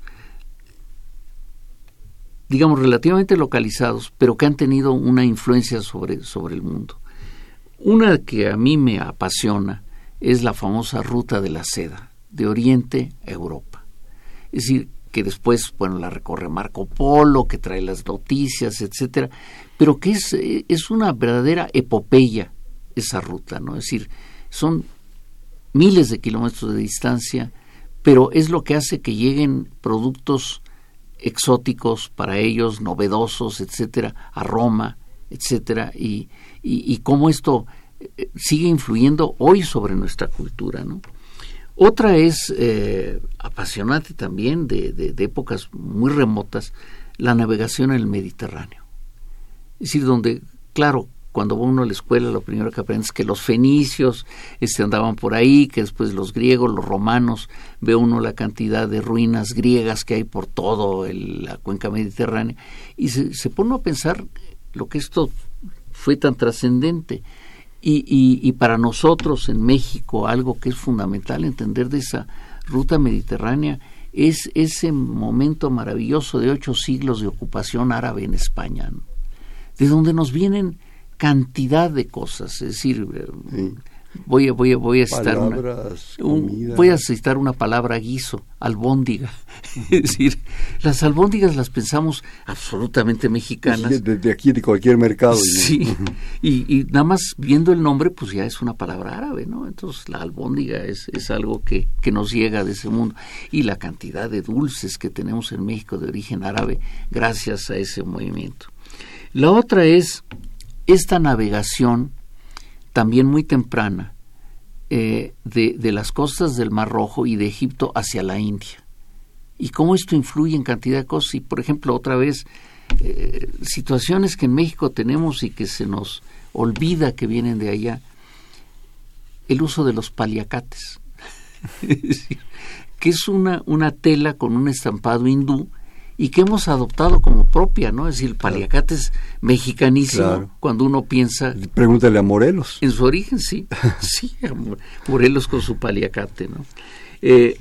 digamos, relativamente localizados, pero que han tenido una influencia sobre, sobre el mundo. Una que a mí me apasiona es la famosa ruta de la seda de Oriente a Europa. Es decir, que después, bueno, la recorre Marco Polo, que trae las noticias, etcétera, pero que es, es una verdadera epopeya esa ruta, ¿no? Es decir, son miles de kilómetros de distancia, pero es lo que hace que lleguen productos exóticos para ellos, novedosos, etcétera, a Roma, etcétera, y, y, cómo esto eh, sigue influyendo hoy sobre nuestra cultura, ¿no? Otra es eh, apasionante también de, de, épocas muy remotas, la navegación en el Mediterráneo. Es decir, donde, claro, cuando va uno a la escuela, lo primero que aprende es que los fenicios este, andaban por ahí, que después los griegos, los romanos, ve uno la cantidad de ruinas griegas que hay por todo la cuenca mediterránea, y se, se pone a pensar lo que esto fue tan trascendente. Y, para nosotros en México algo que es fundamental entender de esa ruta mediterránea es ese momento maravilloso de ocho siglos de ocupación árabe en España, de donde nos vienen cantidad de cosas, es decir, voy a, voy a, voy a citar una, voy a citar una palabra guiso, albóndiga. *laughs* es decir, las albóndigas las pensamos absolutamente mexicanas. Desde aquí, de cualquier mercado. Sí, y, nada más viendo el nombre, pues ya es una palabra árabe, ¿no? Entonces la albóndiga es, es algo que, que nos llega de ese mundo. Y la cantidad de dulces que tenemos en México de origen árabe gracias a ese movimiento. La otra es esta navegación también muy temprana eh, de, las costas del Mar Rojo y de Egipto hacia la India. Y cómo esto influye en cantidad de cosas. Y, por ejemplo, otra vez, eh, situaciones que en México tenemos y que se nos olvida que vienen de allá. El uso de los paliacates. *laughs* que es una, una tela con un estampado hindú y que hemos adoptado como propia, ¿no? Es decir, el paliacate es mexicanísimo cuando uno piensa... Pregúntale a Morelos. En su origen, sí. *laughs* sí, Morelos con su paliacate, ¿no? Eh,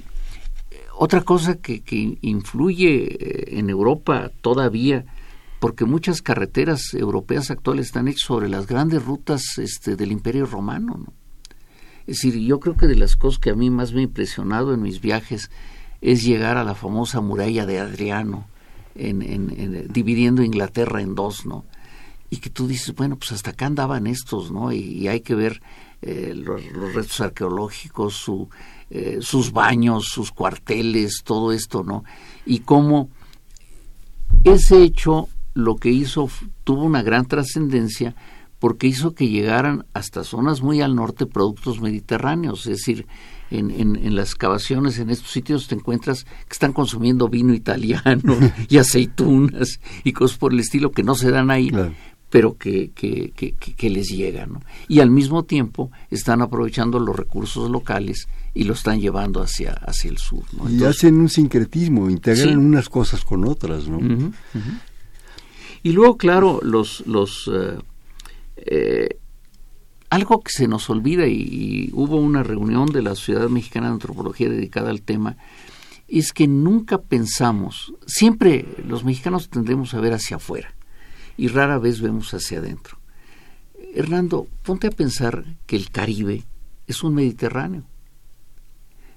otra cosa que, que influye eh, en Europa todavía, porque muchas carreteras europeas actuales están hechas sobre las grandes rutas este, del Imperio Romano, ¿no? Es decir, yo creo que de las cosas que a mí más me ha impresionado en mis viajes es llegar a la famosa muralla de Adriano, en, dividiendo Inglaterra en dos, ¿no? Y que tú dices, bueno, pues hasta acá andaban estos, ¿no? Y, hay que ver eh, los, restos arqueológicos, su, eh, sus baños, sus cuarteles, todo esto, ¿no? Y cómo ese hecho lo que hizo tuvo una gran trascendencia porque hizo que llegaran hasta zonas muy al norte productos mediterráneos, es decir, en, en, las excavaciones en estos sitios te encuentras que están consumiendo vino italiano *laughs* y aceitunas y cosas por el estilo que no se dan ahí, pero que, que, que, les llegan. Y al mismo tiempo están aprovechando los recursos locales y lo están llevando hacia, hacia el sur. y hacen un sincretismo, integran unas cosas con otras. ¿no? Y luego, claro, los... los eh, eh, algo que se nos olvida y, hubo una reunión de la Sociedad Mexicana de Antropología dedicada al tema, es que nunca pensamos, siempre los mexicanos tendemos a ver hacia afuera. y rara vez vemos hacia adentro. Hernando, ponte a pensar que el Caribe es un Mediterráneo.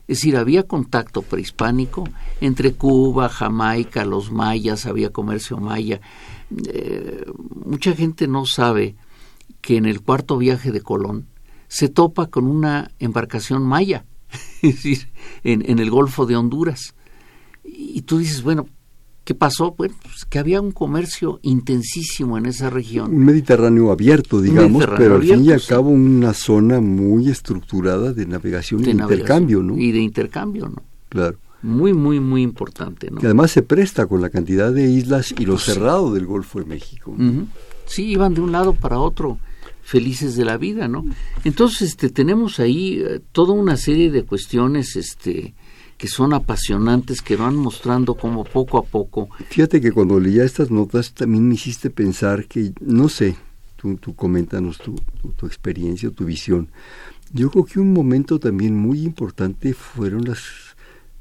Es decir, había contacto prehispánico entre Cuba, Jamaica, los mayas, había comercio maya. Eh, mucha gente no sabe que en el cuarto viaje de Colón se topa con una embarcación maya, *laughs* es decir, en, en el Golfo de Honduras. Y tú dices, bueno, ¿Qué pasó? Bueno, pues que había un comercio intensísimo en esa región. Un Mediterráneo abierto, digamos, pero al fin y al cabo una zona muy estructurada de navegación y de intercambio, ¿no? Y de intercambio, ¿no? Claro. Muy, muy, muy importante, ¿no? Y además se presta con la cantidad de islas y lo pues cerrado del Golfo de México. Sí, iban de un lado para otro felices de la vida, ¿no? Entonces, este, tenemos ahí eh, toda una serie de cuestiones, este, que son apasionantes, que van mostrando como poco a poco. Fíjate que cuando leía estas notas también me hiciste pensar que, no sé, tú, tú coméntanos tu, tu, experiencia, tu visión. Yo creo que un momento también muy importante fueron las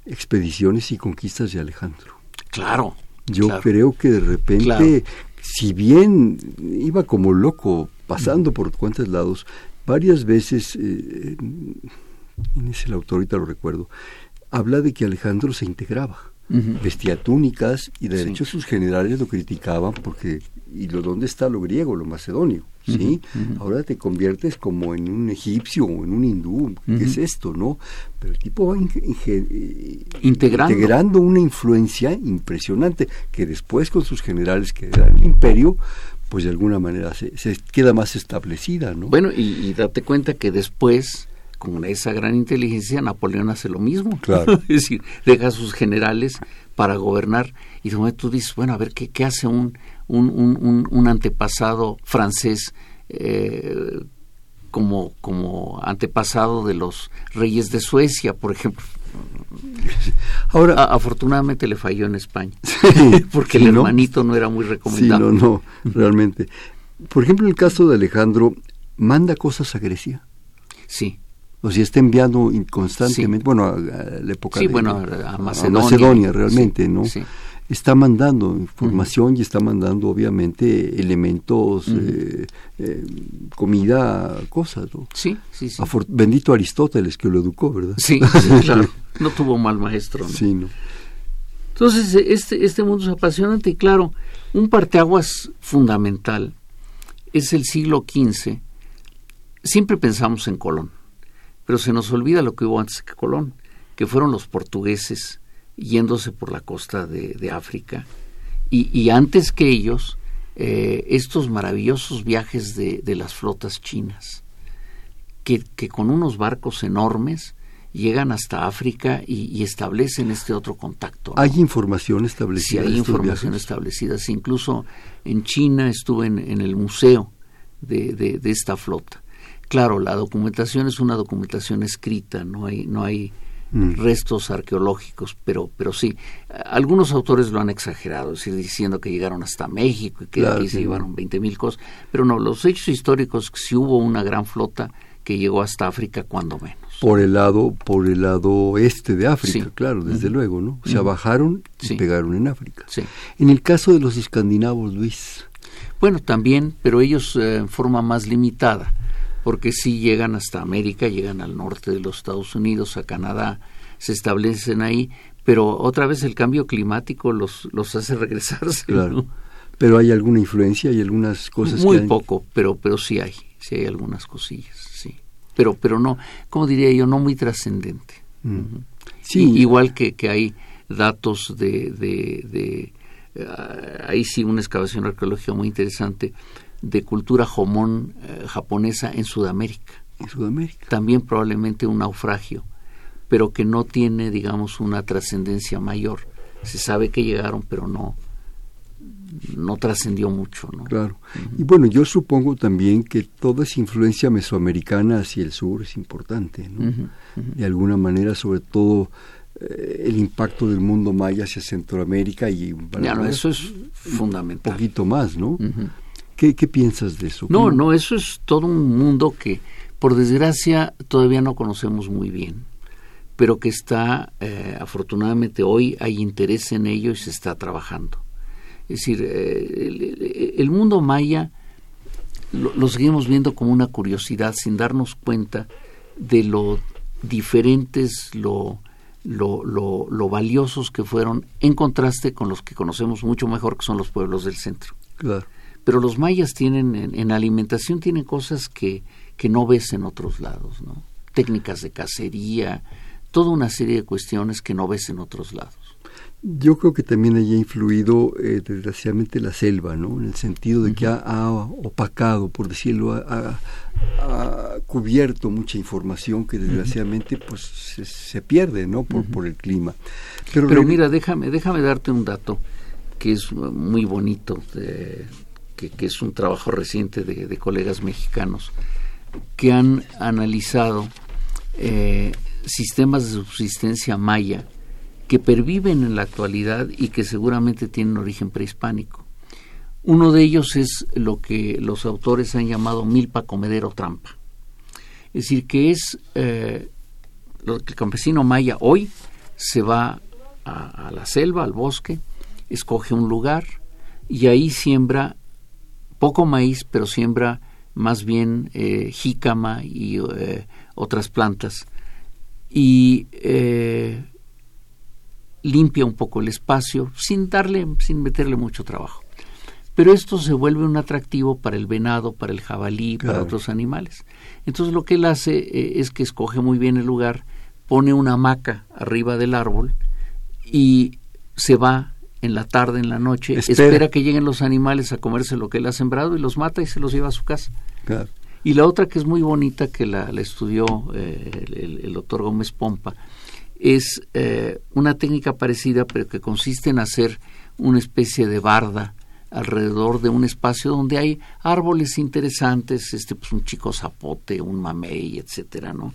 expediciones y conquistas de Alejandro. Claro. Yo creo que de repente, si bien iba como loco pasando por cuantos lados, varias veces, eh, en ese el autor ahorita lo recuerdo, habla de que Alejandro se integraba. Vestía túnicas y de hecho sus generales lo criticaban porque, ¿y lo, dónde está lo griego, lo macedonio? ¿sí? Ahora te conviertes como en un egipcio o en un hindú, ¿qué es esto, no? Pero el tipo va eh, integrando. integrando. una influencia impresionante que después con sus generales que era el imperio, pues de alguna manera se, queda más establecida, ¿no? Bueno, y date cuenta que después con esa gran inteligencia, Napoleón hace lo mismo. Claro. *laughs* es decir, deja a sus generales para gobernar. Y de tú dices, bueno, a ver, ¿qué, qué hace un, un, un, un antepasado francés eh, como, como antepasado de los reyes de Suecia, por ejemplo? *laughs* Ahora, afortunadamente le falló en España, *laughs* porque el hermanito no era muy recomendable. Sí, no, no, realmente. Por ejemplo, en el caso de Alejandro, manda cosas a Grecia. Sí o si está enviando constantemente, bueno, a, la época de, bueno, a Macedonia, realmente, ¿no? Está mandando información y está mandando obviamente elementos, eh, eh, comida, cosas, ¿no? Sí, sí, sí. bendito Aristóteles que lo educó, ¿verdad? *laughs* Sí, claro. No tuvo mal maestro. ¿no? Sí, ¿no? Entonces, este, este mundo es apasionante y claro, un parteaguas fundamental es el siglo XV. Siempre pensamos en Colón pero se nos olvida lo que hubo antes que Colón, que fueron los portugueses yéndose por la costa de, África, y, antes que ellos, eh, estos maravillosos viajes de, las flotas chinas, que, con unos barcos enormes llegan hasta África y, establecen este otro contacto. ¿Hay información establecida? Sí, hay información establecida. Incluso en China estuve en, el museo de, esta flota. Claro, la documentación es una documentación escrita, no hay, no hay mm. restos arqueológicos, pero, pero sí, algunos autores lo han exagerado, es decir, diciendo que llegaron hasta México y que ahí se llevaron 20.000 mil cosas, pero no, los hechos históricos, si hubo una gran flota que llegó hasta África, cuando menos. Por el lado, por el lado este de África, claro, desde luego, ¿no? O sea, bajaron y pegaron en África. En el caso de los escandinavos, Luis. Bueno, también, pero ellos eh, en forma más limitada porque sí llegan hasta América, llegan al norte de los Estados Unidos, a Canadá, se establecen ahí, pero otra vez el cambio climático los, los hace *laughs* regresarse. Claro. Pero hay alguna influencia, hay algunas cosas. Muy poco, pero, pero sí hay, sí hay algunas cosillas, sí. Pero, pero no, como diría yo, no muy trascendente. Mm. Sí. igual que, que hay datos de, de, de uh, ahí sí una excavación arqueológica muy interesante de cultura jomón eh, japonesa en Sudamérica. En Sudamérica. También probablemente un naufragio, pero que no tiene, digamos, una trascendencia mayor. Se sabe que llegaron, pero no no trascendió mucho, ¿no? Claro. Y bueno, yo supongo también que toda esa influencia mesoamericana hacia el sur es importante, ¿no? De alguna manera, sobre todo eh, el impacto del mundo maya hacia Centroamérica y ya, no, eso es fundamental. Un poquito más, ¿no? ¿Qué, piensas de eso? No, no, eso es todo un mundo que, por desgracia, todavía no conocemos muy bien, pero que está, eh, afortunadamente hoy hay interés en ello y se está trabajando. Es decir, el, mundo maya lo, seguimos viendo como una curiosidad sin darnos cuenta de lo diferentes, lo, lo, lo, valiosos que fueron en contraste con los que conocemos mucho mejor, que son los pueblos del centro. Claro. Pero los mayas tienen, en, alimentación, tienen cosas que, que no ves en otros lados, ¿no? Técnicas de cacería, toda una serie de cuestiones que no ves en otros lados. Yo creo que también haya influido, eh, desgraciadamente, la selva, ¿no? En el sentido de que ha, opacado, por decirlo, ha, cubierto mucha información que desgraciadamente pues se, pierde, ¿no? Por, por el clima. Pero, mira, déjame, déjame darte un dato que es muy bonito, que, que, es un trabajo reciente de, de colegas mexicanos que han analizado eh, sistemas de subsistencia maya que perviven en la actualidad y que seguramente tienen origen prehispánico. Uno de ellos es lo que los autores han llamado milpa comedero trampa. Es decir, que es eh, que el campesino maya hoy se va a, la selva, al bosque, escoge un lugar y ahí siembra poco maíz, pero siembra más bien eh, jícama y eh, otras plantas. Y limpia un poco el espacio sin darle, sin meterle mucho trabajo. Pero esto se vuelve un atractivo para el venado, para el jabalí, para otros animales. Entonces lo que él hace eh, es que escoge muy bien el lugar, pone una hamaca arriba del árbol y se va en la tarde, en la noche, espera, que lleguen los animales a comerse lo que él ha sembrado y los mata y se los lleva a su casa. Y la otra que es muy bonita, que la, estudió eh, el, doctor Gómez Pompa, es eh, una técnica parecida, pero que consiste en hacer una especie de barda alrededor de un espacio donde hay árboles interesantes, este, pues un chico zapote, un mamey, etcétera, ¿no?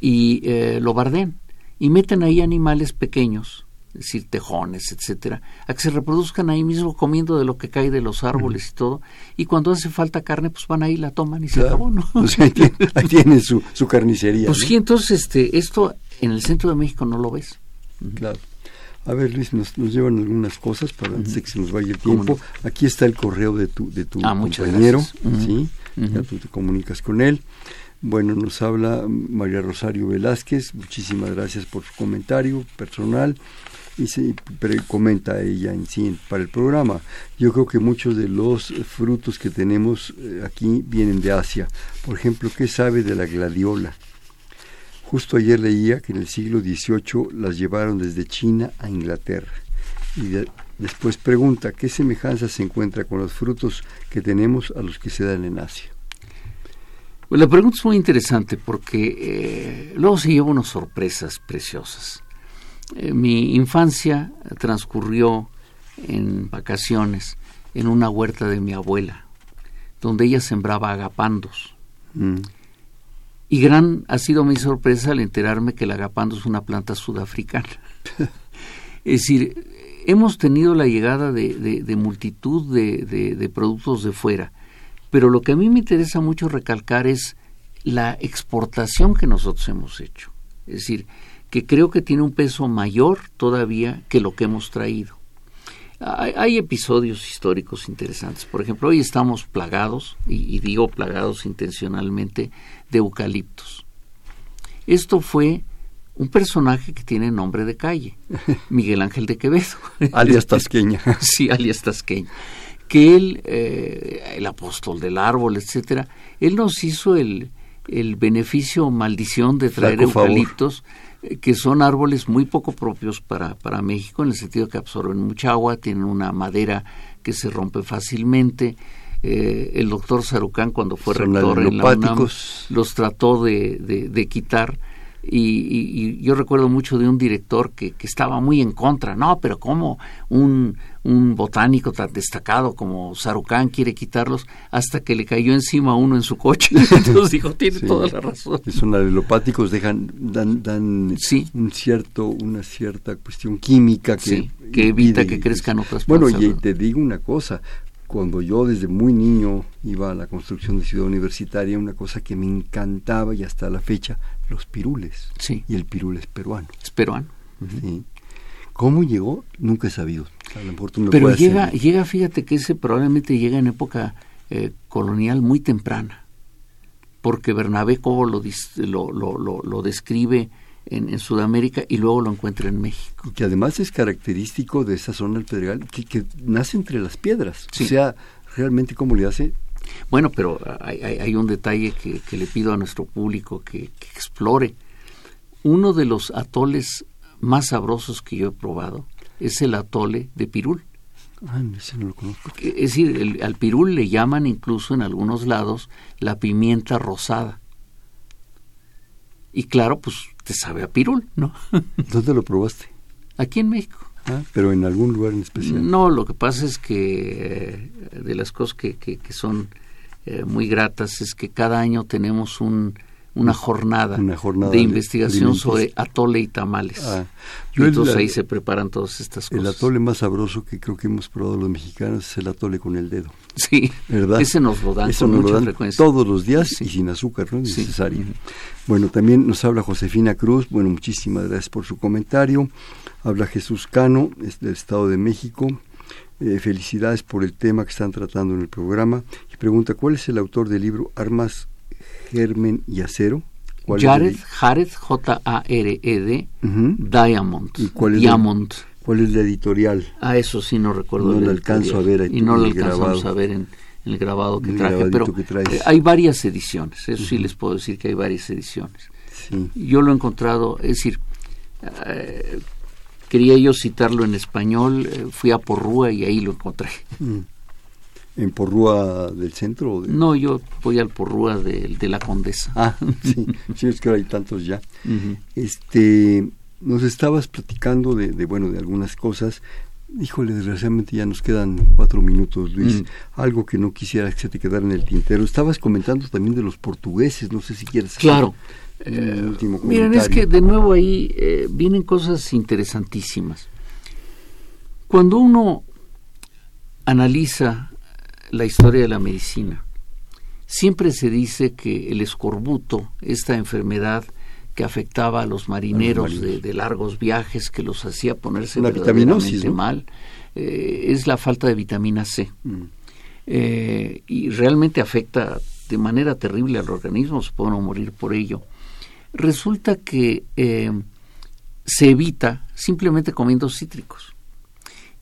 Y eh, lo barden y meten ahí animales pequeños, es decir, tejones, etcétera, a que se reproduzcan ahí mismo comiendo de lo que cae de los árboles y todo. Y cuando hace falta carne, pues van ahí, la toman y se acabó, ¿no? *laughs* ahí tienen, su, su, carnicería. Pues sí, entonces este, esto en el centro de México no lo ves. Claro. A ver, Luis, nos, llevan algunas cosas para antes de que se nos vaya el tiempo. Aquí está el correo de tu, de tu ah, compañero, ¿sí? Ya tú te comunicas con él. Bueno, nos habla María Rosario Velázquez, muchísimas gracias por su comentario personal y se comenta ella en sí para el programa. Yo creo que muchos de los frutos que tenemos eh, aquí vienen de Asia. Por ejemplo, ¿qué sabe de la gladiola? Justo ayer leía que en el siglo XVIII las llevaron desde China a Inglaterra. Y después pregunta, ¿qué semejanza se encuentra con los frutos que tenemos a los que se dan en Asia? Pues la pregunta es muy interesante porque eh, luego se lleva unas sorpresas preciosas. Eh, mi infancia transcurrió en vacaciones en una huerta de mi abuela, donde ella sembraba agapandos. Mm. Y gran ha sido mi sorpresa al enterarme que el agapando es una planta sudafricana. *laughs* es decir, hemos tenido la llegada de, de, multitud de, de, productos de fuera, pero lo que a mí me interesa mucho recalcar es la exportación que nosotros hemos hecho. Es decir, que creo que tiene un peso mayor todavía que lo que hemos traído. Hay, episodios históricos interesantes. Por ejemplo, hoy estamos plagados, y, digo plagados intencionalmente, de eucaliptos. Esto fue un personaje que tiene nombre de calle, *laughs* Miguel Ángel de Quevedo. *laughs* alias Tasqueña. *laughs* sí, alias Tasqueña. Que él, eh, el apóstol del árbol, etcétera, él nos hizo el, el beneficio maldición de traer eucaliptos que son árboles muy poco propios para, para México, en el sentido que absorben mucha agua, tienen una madera que se rompe fácilmente. Eh, el doctor Sarucán, cuando fue rector en la UNAM, los trató de, de quitar y, yo recuerdo mucho de un director que, que, estaba muy en contra, no, pero ¿cómo un, un botánico tan destacado como Sarucán quiere quitarlos hasta que le cayó encima uno en su coche? *laughs* Entonces dijo, tiene toda la razón. Son alelopáticos, dejan, dan, dan un cierto, una cierta cuestión química que, que evita que crezcan otras Bueno, y te digo una cosa, cuando yo desde muy niño iba a la construcción de Ciudad Universitaria, una cosa que me encantaba y hasta la fecha, los pirules. Sí. Y el pirul es peruano. Es peruano. Sí. ¿Cómo llegó? Nunca he sabido. Pero llega, llega, fíjate que ese probablemente llega en época eh, colonial muy temprana, porque Bernabé Cobo lo, lo, lo, describe en, Sudamérica y luego lo encuentra en México. Que además es característico de esa zona del Pedregal, que, nace entre las piedras. O sea, realmente cómo le hace. Bueno, pero hay, hay un detalle que, le pido a nuestro público que, que explore. Uno de los atoles más sabrosos que yo he probado es el atole de pirul. Ah, ese no lo conozco. Es decir, al pirul le llaman incluso en algunos lados la pimienta rosada. Y claro, pues te sabe a pirul, ¿no? *laughs* ¿Dónde lo probaste? Aquí en México. Ah, pero en algún lugar en especial. No, lo que pasa es que eh, de las cosas que, que, son eh, muy gratas es que cada año tenemos un una jornada, de investigación sobre atole y tamales. Ah, y entonces ahí se preparan todas estas cosas. El atole más sabroso que creo que hemos probado los mexicanos es el atole con el dedo. Sí, ¿verdad? Ese nos lo dan con mucha frecuencia. Todos los días y sin azúcar, ¿no? Es necesario. Bueno, también nos habla Josefina Cruz. Bueno, muchísimas gracias por su comentario. Habla Jesús Cano, es del Estado de México. Eh, felicidades por el tema que están tratando en el programa. Y pregunta, ¿cuál es el autor del libro Armas Germen y Acero. Jared, Jared, J-A-R-E-D, Diamond. ¿Y cuál es Diamond. ¿Cuál es la editorial? Ah, eso sí no recuerdo. No lo alcanzo a ver. y no lo alcanzamos a ver en, el grabado que traje. Pero eh, hay varias ediciones, eso sí les puedo decir que hay varias ediciones. Yo lo he encontrado, es decir, eh, quería yo citarlo en español, eh, fui a Porrúa y ahí lo encontré. Mm en Porrúa del centro? No, yo voy al Porrúa de, de la Condesa. Ah, *laughs* sí, sí, es que hay tantos ya. Este, nos estabas platicando de, de, bueno, de algunas cosas. Híjole, desgraciadamente ya nos quedan cuatro minutos, Luis. Algo que no quisiera que se te quedara en el tintero. Estabas comentando también de los portugueses, no sé si quieres Claro. Eh, miren, es que de nuevo ahí eh, vienen cosas interesantísimas. Cuando uno analiza la historia de la medicina. Siempre se dice que el escorbuto, esta enfermedad que afectaba a los marineros, de, largos viajes, que los hacía ponerse verdaderamente mal, eh, es la falta de vitamina C. Mm. Eh, y realmente afecta de manera terrible al organismo, se puede morir por ello. Resulta que eh, se evita simplemente comiendo cítricos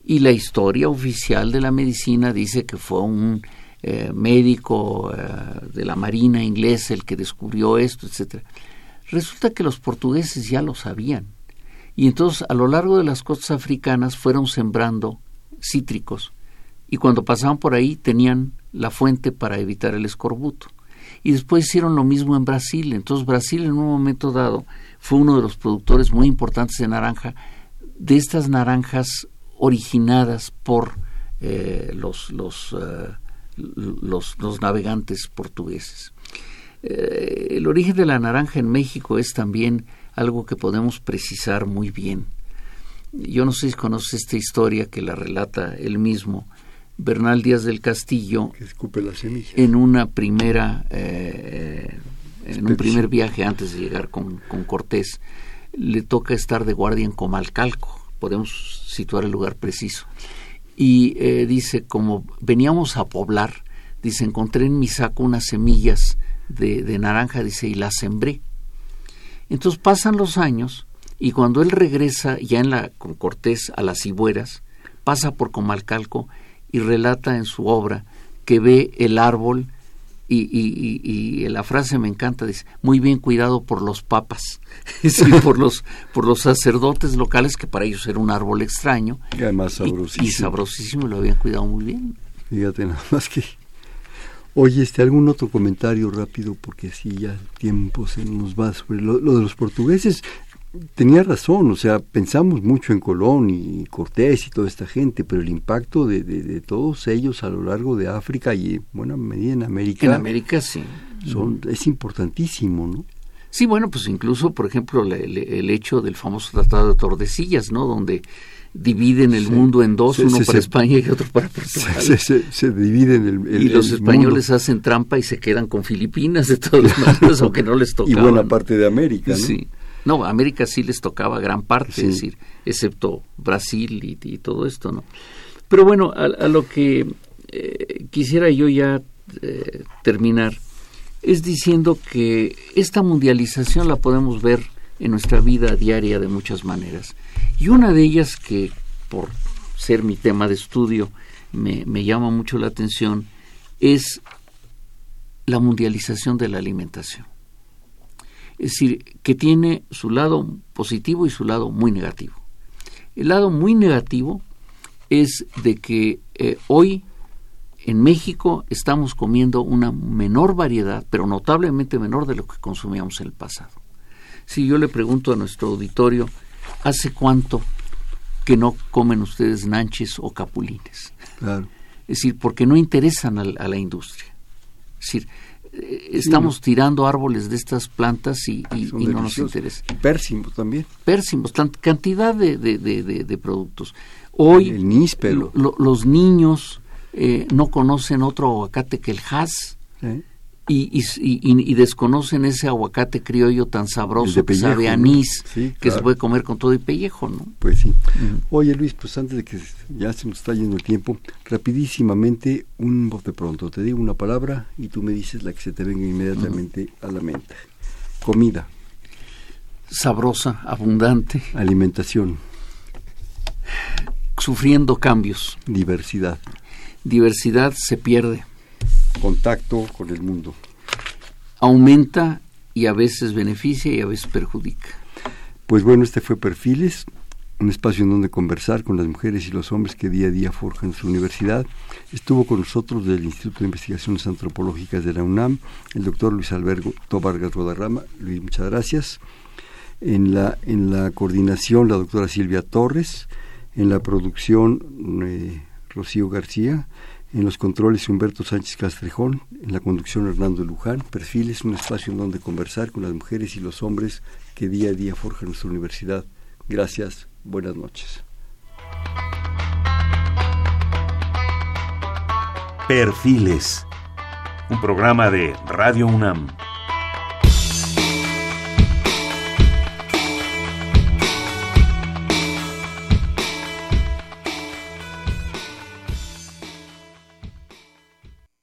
y la historia oficial de la medicina dice que fue un eh, médico eh, de la marina inglesa el que descubrió esto, etcétera. Resulta que los portugueses ya lo sabían y entonces a lo largo de las costas africanas fueron sembrando cítricos y cuando pasaban por ahí tenían la fuente para evitar el escorbuto. Y después hicieron lo mismo en Brasil. Entonces Brasil en un momento dado fue uno de los productores muy importantes de naranja, de estas naranjas originadas por eh, los, los, eh, los, los, navegantes portugueses. Eh, el origen de la naranja en México es también algo que podemos precisar muy bien. Yo no sé si conoce esta historia que la relata él mismo, Bernal Díaz del Castillo, en una primera, en un primer viaje antes de llegar con, con Cortés, le toca estar de guardia en Comalcalco, podemos situar el lugar preciso. Y eh, dice, como veníamos a poblar, dice, encontré en mi saco unas semillas de, naranja, dice, y las sembré. Entonces pasan los años y cuando él regresa ya en la, con Cortés a las Cibueras, pasa por Comalcalco y relata en su obra que ve el árbol y, y, y, la frase me encanta, dice, muy bien cuidado por los papas, *laughs* por, los, por los sacerdotes locales, que para ellos era un árbol extraño. Y además sabrosísimo. Y, sabrosísimo, lo habían cuidado muy bien. Fíjate, nada más que... Oye, este, algún otro comentario rápido, porque así ya el tiempo se nos va sobre lo de los portugueses tenía razón, o sea, pensamos mucho en Colón y Cortés y toda esta gente, pero el impacto de, de, todos ellos a lo largo de África y en buena medida en América. En América sí. Son, es importantísimo, ¿no? Sí, bueno, pues incluso, por ejemplo, el, hecho del famoso Tratado de Tordesillas, ¿no? Donde dividen el mundo en dos, uno para España y otro para Portugal. Se, dividen el, Y los españoles hacen trampa y se quedan con Filipinas de todas maneras, *laughs* aunque no les toca. Y buena parte de América, ¿no? Sí. No, a América sí les tocaba gran parte, es decir, excepto Brasil y, todo esto, ¿no? Pero bueno, a, lo que eh, quisiera yo ya eh, terminar es diciendo que esta mundialización la podemos ver en nuestra vida diaria de muchas maneras. Y una de ellas que, por ser mi tema de estudio, me, me llama mucho la atención, es la mundialización de la alimentación. Es decir, que tiene su lado positivo y su lado muy negativo. El lado muy negativo es de que eh, hoy en México estamos comiendo una menor variedad, pero notablemente menor de lo que consumíamos en el pasado. Si yo le pregunto a nuestro auditorio, ¿hace cuánto que no comen ustedes nanches o capulines? Claro. Es decir, porque no interesan a, la industria. Es decir, estamos tirando árboles de estas plantas y, no nos interesa. Pérsimos también. Pérsimos, cantidad de, de, de, productos. Hoy el níspero. los niños eh, no conocen otro aguacate que el has y, y, desconocen ese aguacate criollo tan sabroso que sabe anís, que se puede comer con todo y pellejo, ¿no? Pues sí. Oye Luis, pues antes de que ya se nos está yendo el tiempo, rapidísimamente, un bote pronto, te digo una palabra y tú me dices la que se te venga inmediatamente a la mente. Comida. Sabrosa, abundante. Alimentación. Sufriendo cambios. Diversidad diversidad se pierde. Contacto con el mundo. Aumenta y a veces beneficia y a veces perjudica. Pues bueno, este fue Perfiles, un espacio en donde conversar con las mujeres y los hombres que día a día forjan su universidad. Estuvo con nosotros del Instituto de Investigaciones Antropológicas de la UNAM, el doctor Luis Alberto Vargas Rodarrama. Luis, muchas gracias. En la, en la coordinación, la doctora Silvia Torres. En la producción, eh, Rocío García, en los controles Humberto Sánchez Castrejón, en la conducción Hernando Luján, Perfiles, un espacio en donde conversar con las mujeres y los hombres que día a día forjan nuestra universidad. Gracias, buenas noches. Perfiles, un programa de Radio UNAM.